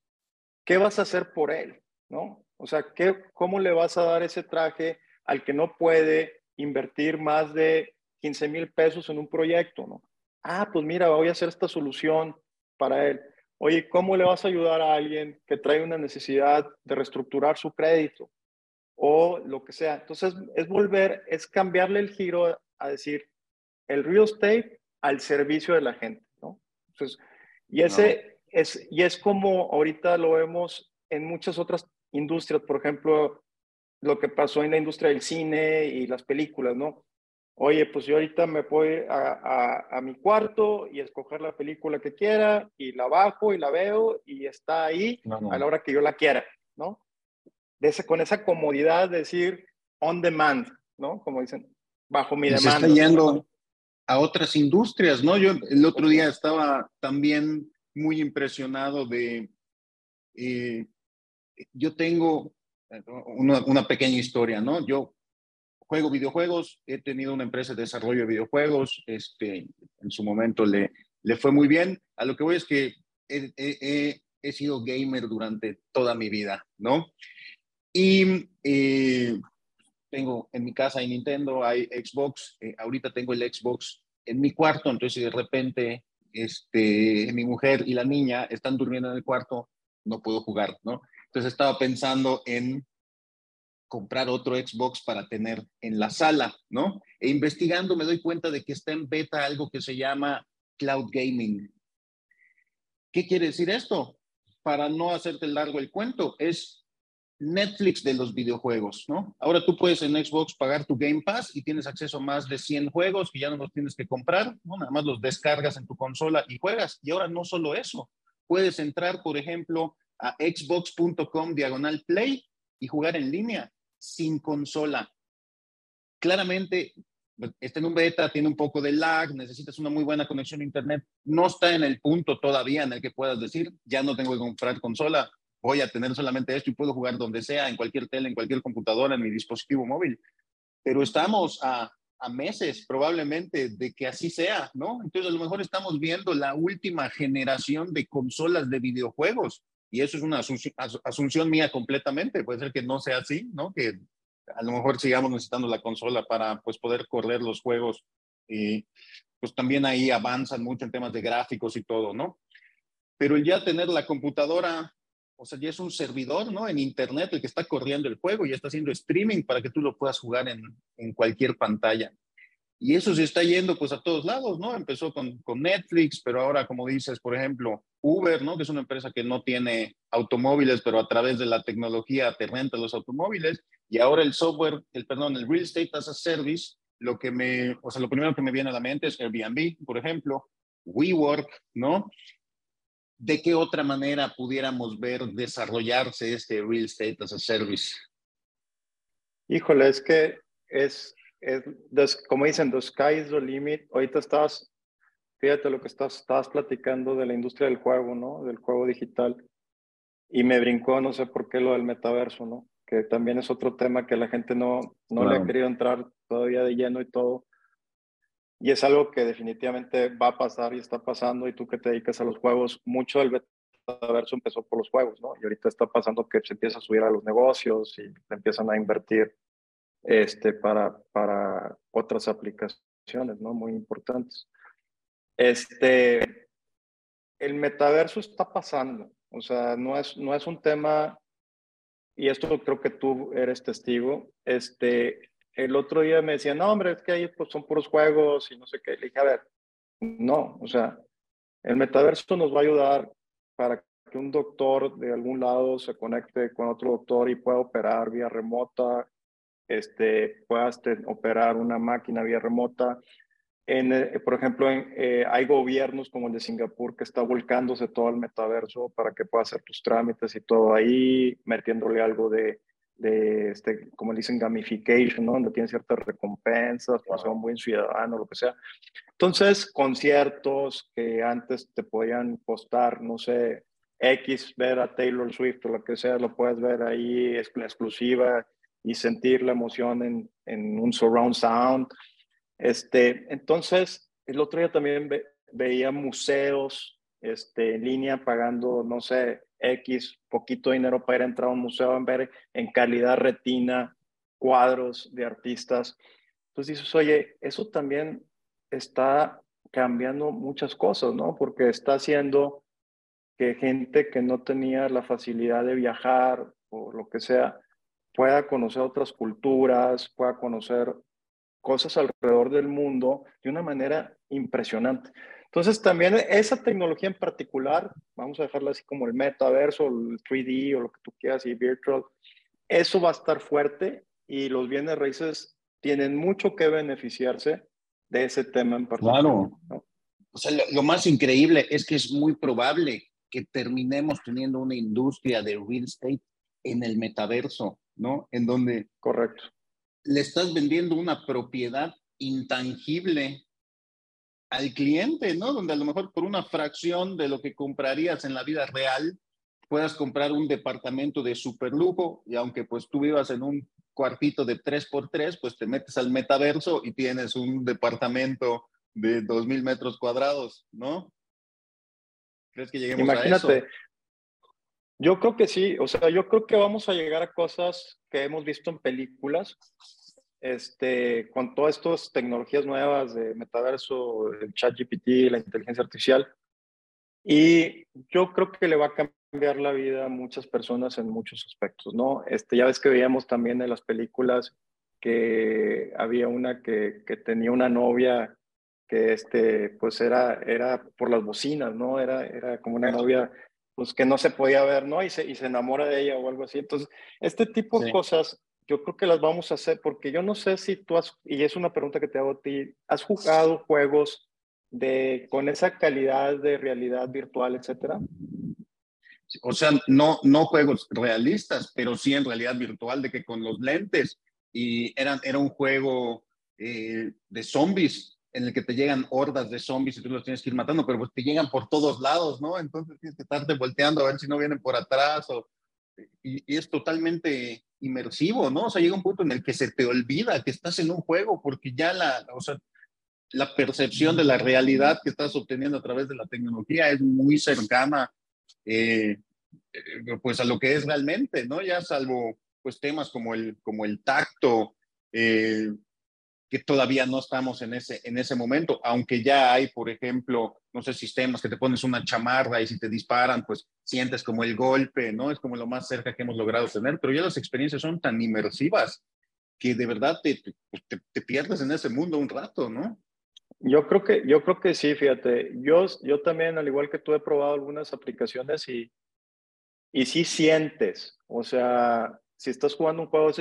qué vas a hacer por él, ¿no? O sea, ¿qué, ¿cómo le vas a dar ese traje al que no puede invertir más de 15 mil pesos en un proyecto, ¿no? Ah, pues mira, voy a hacer esta solución para él. Oye, ¿cómo le vas a ayudar a alguien que trae una necesidad de reestructurar su crédito? o lo que sea. Entonces, es volver, es cambiarle el giro a decir el real estate al servicio de la gente, ¿no? Entonces, y ese es, y es como ahorita lo vemos en muchas otras industrias, por ejemplo, lo que pasó en la industria del cine y las películas, ¿no? Oye, pues yo ahorita me voy a, a, mi cuarto y escoger la película que quiera y la bajo y la veo y está ahí a la hora que yo la quiera, ¿no? con esa comodidad de decir on demand, ¿no? Como dicen, bajo mi demanda. Se está yendo a otras industrias, ¿no? Yo el otro día estaba también muy impresionado de, eh, yo tengo una, pequeña historia, ¿no? Yo juego videojuegos, he tenido una empresa de desarrollo de videojuegos, este, en su momento le, le fue muy bien. A lo que voy es que he sido gamer durante toda mi vida, ¿no? Y eh, tengo en mi casa hay Nintendo, hay Xbox, eh, ahorita tengo el Xbox en mi cuarto, entonces de repente este, mi mujer y la niña están durmiendo en el cuarto, no puedo jugar, ¿no? Entonces estaba pensando en comprar otro Xbox para tener en la sala, ¿no? E investigando me doy cuenta de que está en beta algo que se llama cloud gaming. ¿Qué quiere decir esto? Para no hacerte largo el cuento, es Netflix de los videojuegos, ¿no? Ahora tú puedes en Xbox pagar tu Game Pass y tienes acceso a más de 100 juegos que ya no los tienes que comprar, ¿no? Nada más los descargas en tu consola y juegas. Y ahora no solo eso, puedes entrar, por ejemplo, a xbox.com diagonal play y jugar en línea sin consola. Claramente, está en un beta, tiene un poco de lag, necesitas una muy buena conexión a internet. No está en el punto todavía en el que puedas decir, ya no tengo que comprar consola, voy a tener solamente esto y puedo jugar donde sea, en cualquier tele, en cualquier computadora, en mi dispositivo móvil. Pero estamos a, a meses probablemente de que así sea, ¿no? Entonces a lo mejor estamos viendo la última generación de consolas de videojuegos y eso es una asunción, mía completamente, puede ser que no sea así, ¿no? Que a lo mejor sigamos necesitando la consola para pues poder correr los juegos y pues también ahí avanzan mucho en temas de gráficos y todo, ¿no? Pero el ya tener la computadora, o sea, ya es un servidor, ¿no? En internet el que está corriendo el juego y está haciendo streaming para que tú lo puedas jugar en, en cualquier pantalla. Y eso se está yendo pues a todos lados, ¿no? Empezó con, con, Netflix, pero ahora, como dices, por ejemplo, Uber, ¿no? Que es una empresa que no tiene automóviles, pero a través de la tecnología te renta los automóviles. Y ahora el software, el perdón, el Real Estate as a Service, lo que me, o sea, lo primero que me viene a la mente es Airbnb, por ejemplo, WeWork, ¿no? ¿De qué otra manera pudiéramos ver desarrollarse este Real Estate as a Service? Híjole, es que es es, como dicen, the sky is the limit. Ahorita estás, fíjate lo que estás, estabas platicando de la industria del juego, ¿no? Del juego digital. Y me brincó, no sé por qué, lo del metaverso, ¿no? Que también es otro tema que la gente no, no le ha querido entrar todavía de lleno y todo. Y es algo que definitivamente va a pasar y está pasando. Y tú que te dedicas a los juegos, mucho del metaverso empezó por los juegos, ¿no? Y ahorita está pasando que se empieza a subir a los negocios y empiezan a invertir este, para, para otras aplicaciones, ¿no? Muy importantes. Este, el metaverso está pasando, o sea, no es, no es un tema, y esto creo que tú eres testigo, este, el otro día me decían, no, hombre, es que ahí pues, son puros juegos y no sé qué. Le dije, a ver, no, o sea, el metaverso nos va a ayudar para que un doctor de algún lado se conecte con otro doctor y pueda operar vía remota este, puedas operar una máquina vía remota. En, eh, por ejemplo, en, eh, hay gobiernos como el de Singapur que está volcándose todo al metaverso para que puedas hacer tus trámites y todo ahí, metiéndole algo de, de este, como dicen, gamification, ¿no? donde tienen ciertas recompensas, para ser un buen ciudadano, lo que sea. Entonces, conciertos que antes te podían costar, no sé, X, ver a Taylor Swift o lo que sea, lo puedes ver ahí, es exclusiva y sentir la emoción en, en un surround sound. Este, entonces, el otro día también veía museos este, en línea pagando, no sé, X, poquito dinero para ir a entrar a un museo en ver en calidad retina cuadros de artistas. Entonces dices, oye, eso también está cambiando muchas cosas, ¿no? Porque está haciendo que gente que no tenía la facilidad de viajar o lo que sea, pueda conocer otras culturas, pueda conocer cosas alrededor del mundo de una manera impresionante. Entonces, también esa tecnología en particular, vamos a dejarla así como el metaverso, el 3D o lo que tú quieras y virtual, eso va a estar fuerte y los bienes raíces tienen mucho que beneficiarse de ese tema en particular. Claro. O sea, lo, lo, más increíble es que es muy probable que terminemos teniendo una industria de real estate en el metaverso. ¿no? En donde Correcto. Le estás vendiendo una propiedad intangible al cliente, ¿no? Donde a lo mejor por una fracción de lo que comprarías en la vida real, puedas comprar un departamento de super lujo y aunque pues tú vivas en un cuartito de 3x3, pues te metes al metaverso y tienes un departamento de 2.000 metros cuadrados, ¿no? ¿Crees que lleguemos a eso? Yo creo que sí, o sea, yo creo que vamos a llegar a cosas que hemos visto en películas, este, con todas estas tecnologías nuevas de metaverso, el chat GPT, la inteligencia artificial. Y yo creo que le va a cambiar la vida a muchas personas en muchos aspectos, ¿no? Este, ya ves que veíamos también en las películas que había una que, que tenía una novia que este, pues era, era por las bocinas, ¿no? Era, era como una novia pues que no se podía ver, ¿no? Y se, y se enamora de ella o algo así. Entonces, este tipo de cosas yo creo que las vamos a hacer porque yo no sé si tú has, y es una pregunta que te hago a ti, ¿has jugado juegos de, con esa calidad de realidad virtual, etcétera? O sea, no, no juegos realistas, pero sí en realidad virtual, de que con los lentes, y era, era un juego eh, de zombies, en el que te llegan hordas de zombies y tú los tienes que ir matando, pero pues te llegan por todos lados, ¿no? Entonces tienes que estarte volteando a ver si no vienen por atrás o, y, es totalmente inmersivo, ¿no? O sea, llega un punto en el que se te olvida que estás en un juego porque ya la, o sea, la percepción de la realidad que estás obteniendo a través de la tecnología es muy cercana. Eh, eh, pues a lo que es realmente, ¿no? Ya salvo pues temas como el, como el tacto, eh, que todavía no estamos en ese, en ese momento, aunque ya hay, por ejemplo, no sé, sistemas que te pones una chamarra y si te disparan, pues sientes como el golpe, ¿no? Es como lo más cerca que hemos logrado tener, pero ya las experiencias son tan inmersivas que de verdad te, te, pues, te pierdes en ese mundo un rato, ¿no? Yo creo que, yo creo que sí, fíjate. Yo, yo también, al igual que tú, he probado algunas aplicaciones y, y sí sientes. O sea, si estás jugando un juego,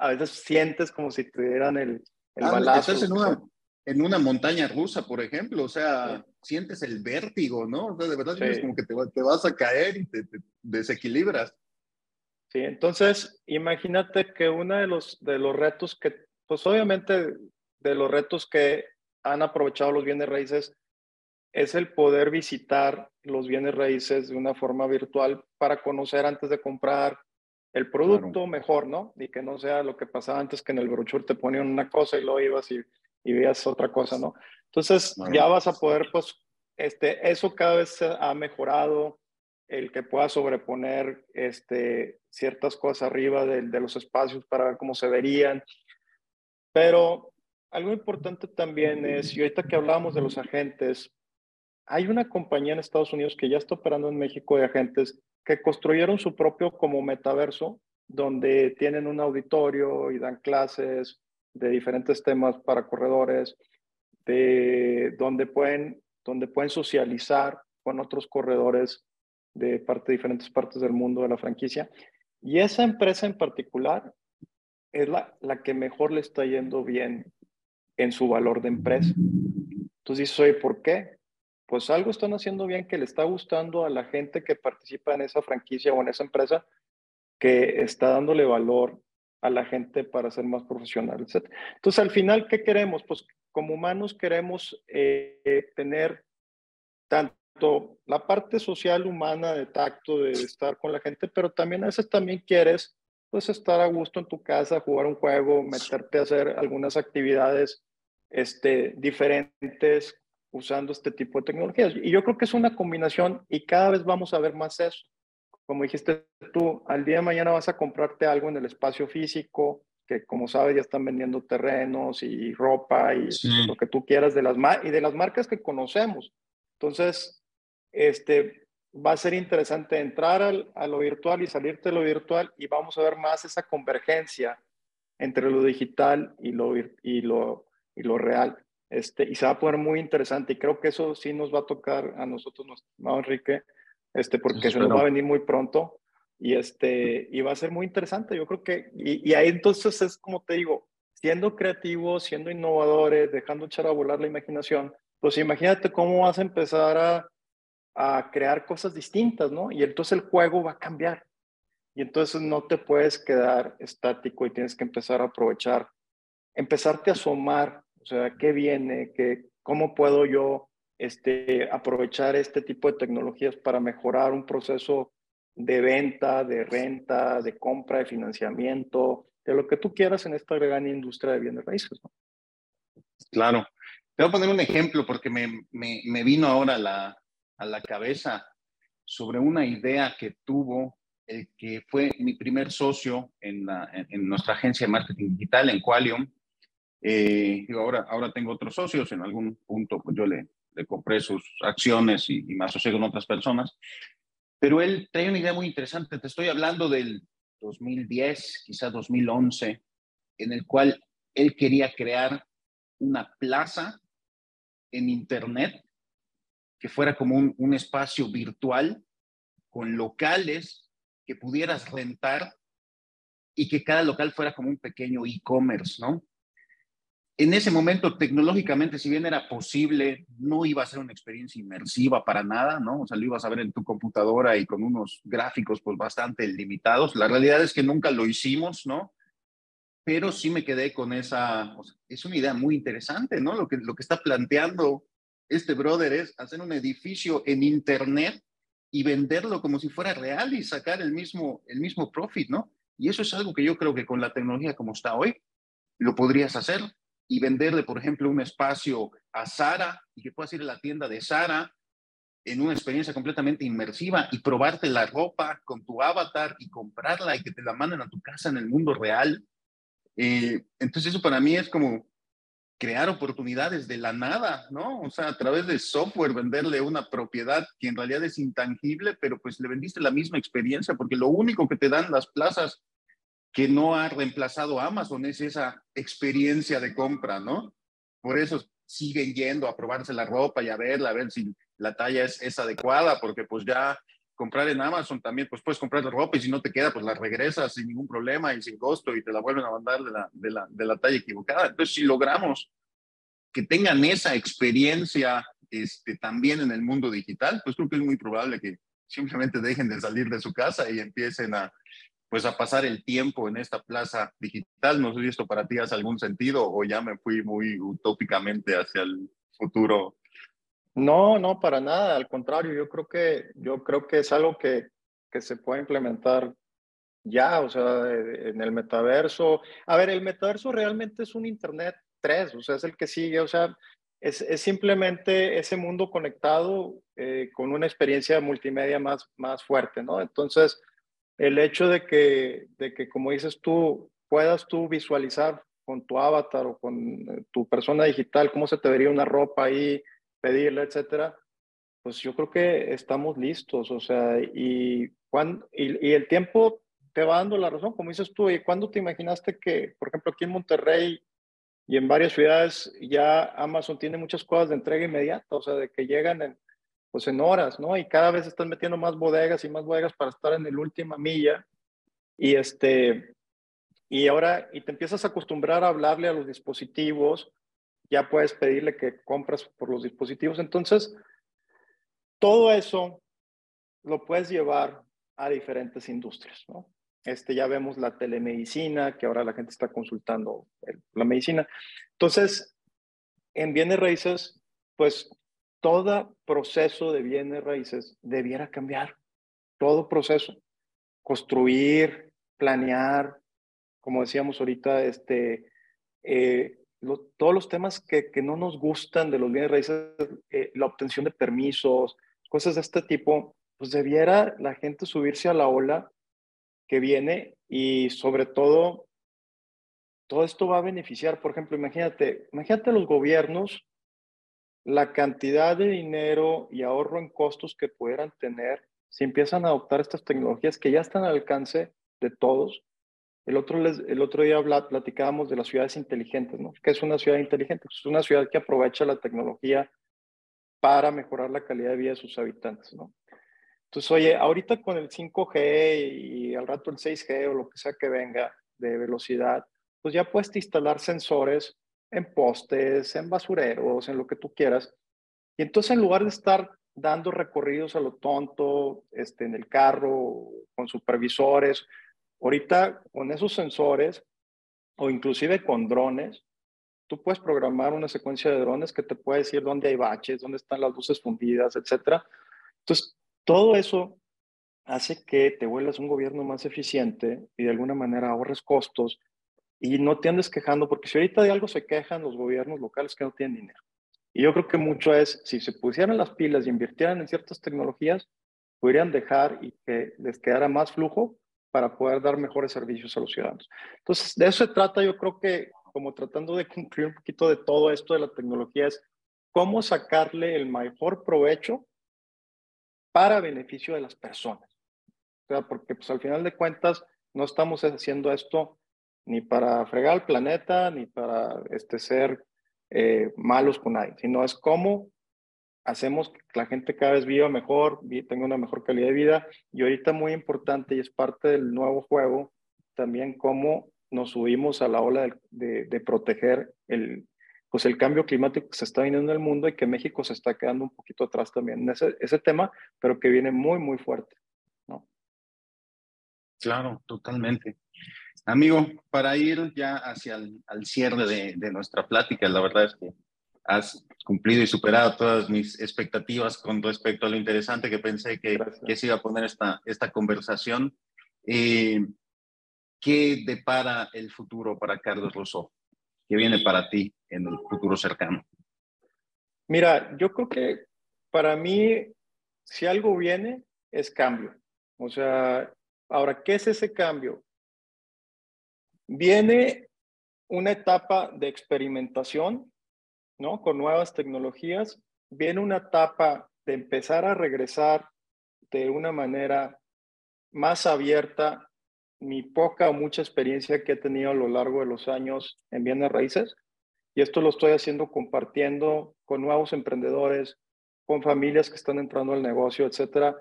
a veces sientes como si te dieran el, el ah, balazo. Estás en una, en una montaña rusa, por ejemplo. O sea, sientes el vértigo, ¿no? O sea, de verdad es como que te, te, vas a caer y te, te, desequilibras. Sí, entonces imagínate que uno de los, de los retos que, pues obviamente de los retos que han aprovechado los bienes raíces es el poder visitar los bienes raíces de una forma virtual para conocer antes de comprar el producto mejor, ¿no? Y que no sea lo que pasaba antes que en el brochure te ponían una cosa y luego ibas y, y veías otra cosa, ¿no? Entonces ya vas a poder, pues, este, eso cada vez ha mejorado, el que pueda sobreponer este, ciertas cosas arriba de, de los espacios para ver cómo se verían. Pero algo importante también es, y ahorita que hablábamos de los agentes, hay una compañía en Estados Unidos que ya está operando en México de agentes que construyeron su propio como metaverso, donde tienen un auditorio y dan clases de diferentes temas para corredores, de donde pueden, donde pueden socializar con otros corredores de parte, diferentes partes del mundo de la franquicia. Y esa empresa en particular es la, la que mejor le está yendo bien en su valor de empresa. Entonces dices, oye, ¿por qué? Pues algo están haciendo bien que le está gustando a la gente que participa en esa franquicia o en esa empresa, que está dándole valor a la gente para ser más profesional, etc. Entonces, al final, ¿qué queremos? Pues como humanos queremos eh, tener tanto la parte social humana de tacto, de estar con la gente, pero también a veces también quieres pues estar a gusto en tu casa, jugar un juego, meterte a hacer algunas actividades este, diferentes usando este tipo de tecnologías. Y yo creo que es una combinación y cada vez vamos a ver más eso. Como dijiste tú, al día de mañana vas a comprarte algo en el espacio físico, que como sabes ya están vendiendo terrenos y ropa y lo que tú quieras de las, y de las marcas que conocemos. Entonces, este, va a ser interesante entrar a lo virtual y salirte de lo virtual y vamos a ver más esa convergencia entre lo digital y lo, y lo, y lo real. Este, y se va a poner muy interesante y creo que eso sí nos va a tocar a nosotros, nuestro Enrique, este, porque se nos va a venir muy pronto y, este, y va a ser muy interesante. Yo creo que, y, y ahí entonces es como te digo, siendo creativos, siendo innovadores, dejando echar a volar la imaginación, pues imagínate cómo vas a empezar a a crear cosas distintas, ¿no? Y entonces el juego va a cambiar. Y entonces no te puedes quedar estático y tienes que empezar a aprovechar, empezarte a asomar, o sea, ¿qué viene? ¿Qué, ¿Cómo puedo yo este, aprovechar este tipo de tecnologías para mejorar un proceso de venta, de renta, de compra, de financiamiento, de lo que tú quieras en esta gran industria de bienes raíces? ¿no? Claro. Te voy a poner un ejemplo porque me, me, me vino ahora la, a la cabeza sobre una idea que tuvo el que fue mi primer socio en, en, nuestra agencia de marketing digital, en Qualium. Eh, ahora, ahora tengo otros socios, en algún punto pues yo le, le compré sus acciones y, y me asocié con otras personas. Pero él trae una idea muy interesante. Te estoy hablando del 2010, quizá 2011, en el cual él quería crear una plaza en Internet que fuera como un, espacio virtual con locales que pudieras rentar y que cada local fuera como un pequeño e-commerce, ¿no? En ese momento, tecnológicamente, si bien era posible, no iba a ser una experiencia inmersiva para nada, ¿no? O sea, lo ibas a ver en tu computadora y con unos gráficos pues bastante limitados. La realidad es que nunca lo hicimos, ¿no? Pero sí me quedé con esa, es una idea muy interesante, ¿no? Lo que, lo que está planteando este brother es hacer un edificio en Internet y venderlo como si fuera real y sacar el mismo, el mismo profit, ¿no? Y eso es algo que yo creo que con la tecnología como está hoy, lo podrías hacer y venderle, por ejemplo, un espacio a Sara y que puedas ir a la tienda de Sara en una experiencia completamente inmersiva y probarte la ropa con tu avatar y comprarla y que te la manden a tu casa en el mundo real. Eh, entonces eso para mí es como crear oportunidades de la nada, ¿no? O sea, a través de software venderle una propiedad que en realidad es intangible, pero pues le vendiste la misma experiencia, porque lo único que te dan las plazas que no ha reemplazado Amazon es esa experiencia de compra, ¿no? Por eso siguen yendo a probarse la ropa y a verla, a ver si la talla es, es adecuada, porque pues ya comprar en Amazon también, pues puedes comprar la ropa y si no te queda, pues la regresas sin ningún problema y sin costo y te la vuelven a mandar de la, de la, de la talla equivocada. Entonces, si logramos que tengan esa experiencia este, también en el mundo digital, pues creo que es muy probable que simplemente dejen de salir de su casa y empiecen a, pues a pasar el tiempo en esta plaza digital. No sé si esto para ti hace algún sentido o ya me fui muy utópicamente hacia el futuro no, no, para nada. Al contrario, yo creo que, yo creo que es algo que, que se puede implementar ya, o sea, en el metaverso. A ver, el metaverso realmente es un Internet 3, o sea, es el que sigue, o sea, es, es simplemente ese mundo conectado eh, con una experiencia multimedia más, más fuerte, ¿no? Entonces, el hecho de que, de que, como dices tú, puedas tú visualizar con tu avatar o con eh, tu persona digital cómo se te vería una ropa ahí, pedirle, etcétera, pues yo creo que estamos listos, o sea, y, cuando, y, el tiempo te va dando la razón, como dices tú, ¿y cuándo te imaginaste que, por ejemplo, aquí en Monterrey y en varias ciudades ya Amazon tiene muchas cosas de entrega inmediata, o sea, de que llegan en, pues en horas, ¿no? Y cada vez están metiendo más bodegas y más bodegas para estar en el última milla. Y este, y ahora, y te empiezas a acostumbrar a hablarle a los dispositivos ya puedes pedirle que compras por los dispositivos. Entonces, todo eso lo puedes llevar a diferentes industrias, ¿no? Este, ya vemos la telemedicina, que ahora la gente está consultando la medicina. Entonces, en bienes raíces, pues todo proceso de bienes raíces debiera cambiar. Todo proceso. Construir, planear, como decíamos ahorita, este, eh, todos los temas que, que, no nos gustan de los bienes raíces, eh, la obtención de permisos, cosas de este tipo, pues debiera la gente subirse a la ola que viene y sobre todo, todo esto va a beneficiar, por ejemplo, imagínate, imagínate los gobiernos, la cantidad de dinero y ahorro en costos que pudieran tener si empiezan a adoptar estas tecnologías que ya están al alcance de todos el otro, el otro día platicábamos de las ciudades inteligentes, ¿no? ¿Qué es una ciudad inteligente? Pues es una ciudad que aprovecha la tecnología para mejorar la calidad de vida de sus habitantes, ¿no? Entonces, oye, ahorita con el 5G y al rato el 6G o lo que sea que venga de velocidad, pues ya puedes instalar sensores en postes, en basureros, en lo que tú quieras. Y entonces, en lugar de estar dando recorridos a lo tonto, este, en el carro, con supervisores, Ahorita con esos sensores o inclusive con drones, tú puedes programar una secuencia de drones que te puede decir dónde hay baches, dónde están las luces fundidas, etc. Entonces, todo eso hace que te vuelvas un gobierno más eficiente y de alguna manera ahorres costos y no te andes quejando, porque si ahorita de algo se quejan los gobiernos locales que no tienen dinero. Y yo creo que mucho es, si se pusieran las pilas y invirtieran en ciertas tecnologías, podrían dejar y que les quedara más flujo para poder dar mejores servicios a los ciudadanos. Entonces, de eso se trata, yo creo que como tratando de concluir un poquito de todo esto de la tecnología, es cómo sacarle el mejor provecho para beneficio de las personas. O sea, porque pues al final de cuentas no estamos haciendo esto ni para fregar el planeta, ni para este, ser eh, malos con nadie, sino es cómo hacemos que la gente cada vez viva mejor, tenga una mejor calidad de vida. Y ahorita muy importante y es parte del nuevo juego, también cómo nos subimos a la ola de, de, proteger el, pues el cambio climático que se está viniendo en el mundo y que México se está quedando un poquito atrás también en ese, ese tema, pero que viene muy, muy fuerte. ¿no? Claro, totalmente. Amigo, para ir ya hacia el al cierre de, de nuestra plática, la verdad es que has cumplido y superado todas mis expectativas con respecto a lo interesante que pensé que, que se iba a poner esta, esta conversación. Eh, ¿Qué depara el futuro para Carlos Rosso? ¿Qué viene para ti en el futuro cercano? Mira, yo creo que para mí si algo viene, es cambio. O sea, ahora, ¿qué es ese cambio? Viene una etapa de experimentación, ¿no? Con nuevas tecnologías. Viene una etapa de empezar a regresar de una manera más abierta mi poca o mucha experiencia que he tenido a lo largo de los años en bienes raíces. Y esto lo estoy haciendo compartiendo con nuevos emprendedores, con familias que están entrando al negocio, etcétera,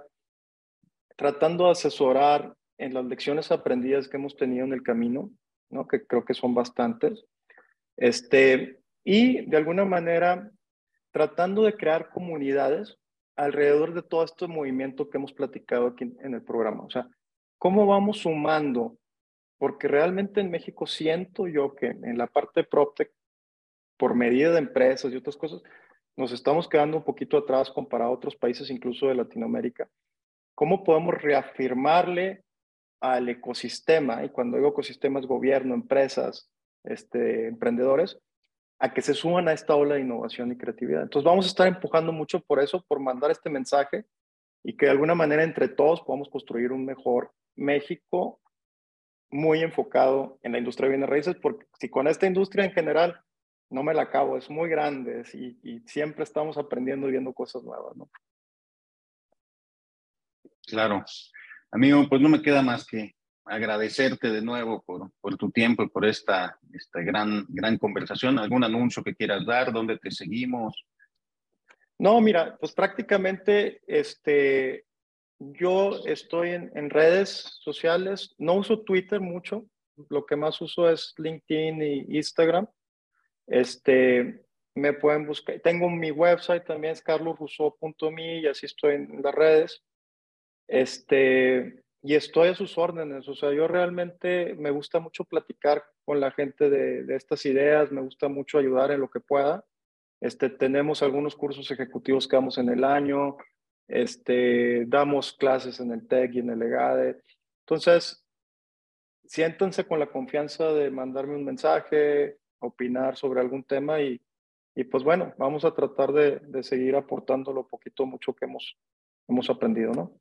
tratando de asesorar en las lecciones aprendidas que hemos tenido en el camino, ¿no? que creo que son bastantes, este, y de alguna manera tratando de crear comunidades alrededor de todo este movimiento que hemos platicado aquí en el programa. O sea, ¿cómo vamos sumando? Porque realmente en México siento yo que en la parte de PropTech, por medida de empresas y otras cosas, nos estamos quedando un poquito atrás comparado a otros países, incluso de Latinoamérica. ¿Cómo podemos reafirmarle al ecosistema, y cuando digo ecosistema es gobierno, empresas, este, emprendedores, a que se suman a esta ola de innovación y creatividad? Entonces vamos a estar empujando mucho por eso, por mandar este mensaje y que de alguna manera entre todos podamos construir un mejor México muy enfocado en la industria de bienes raíces, porque si con esta industria en general no me la acabo, es muy grande y, siempre estamos aprendiendo y viendo cosas nuevas, ¿no? Claro. Amigo, pues no me queda más que agradecerte de nuevo por, por tu tiempo y por esta, esta gran, gran conversación. ¿Algún anuncio que quieras dar? ¿Dónde te seguimos? No, mira, pues prácticamente este, yo estoy en, en redes sociales. No uso Twitter mucho. Lo que más uso es LinkedIn y Instagram. Este, me pueden buscar. Tengo mi website también, es y así estoy en las redes. Este, y estoy a sus órdenes. O sea, yo realmente me gusta mucho platicar con la gente de, de estas ideas, me gusta mucho ayudar en lo que pueda. Este, tenemos algunos cursos ejecutivos que damos en el año, este, damos clases en el TEC y en el EGADE. Entonces, siéntense con la confianza de mandarme un mensaje, opinar sobre algún tema y, y pues bueno, vamos a tratar de, de seguir aportando lo poquito mucho que hemos, hemos aprendido, ¿no?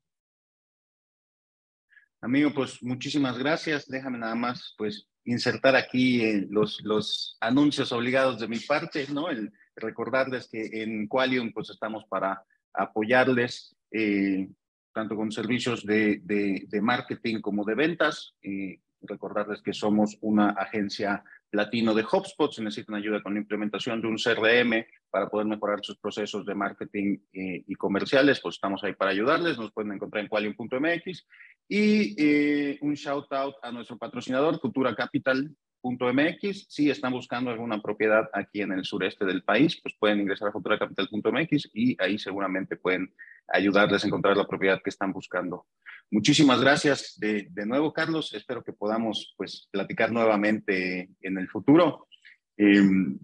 Amigo, pues muchísimas gracias. Déjame nada más, pues, insertar aquí eh, los, los anuncios obligados de mi parte, ¿no? El recordarles que en Qualium, pues, estamos para apoyarles eh, tanto con servicios de, de, marketing como de ventas. Eh, recordarles que somos una agencia platino de HubSpot, si necesitan ayuda con la implementación de un CRM para poder mejorar sus procesos de marketing eh, y comerciales, pues estamos ahí para ayudarles. Nos pueden encontrar en qualium.mx. Y eh, un shout out a nuestro patrocinador, Futura Capital, .mx. Si están buscando alguna propiedad aquí en el sureste del país, pues pueden ingresar a futuracapital.mx y ahí seguramente pueden ayudarles a encontrar la propiedad que están buscando. Muchísimas gracias de, de nuevo, Carlos. Espero que podamos pues, platicar nuevamente en el futuro. Eh,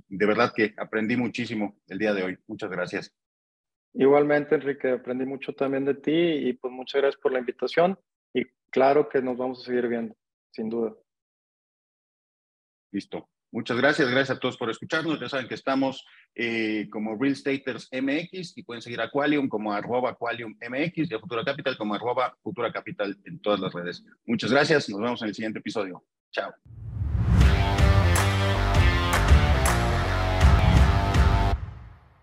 de verdad que aprendí muchísimo el día de hoy. Muchas gracias. Igualmente, Enrique, aprendí mucho también de ti y pues muchas gracias por la invitación y claro que nos vamos a seguir viendo, sin duda. Listo. Muchas gracias, gracias a todos por escucharnos. Ya saben que estamos eh, como Real Staters MX y pueden seguir a Qualium como arroba Qualium MX y a Futura Capital como arroba Futura Capital en todas las redes. Muchas gracias, nos vemos en el siguiente episodio. Chao.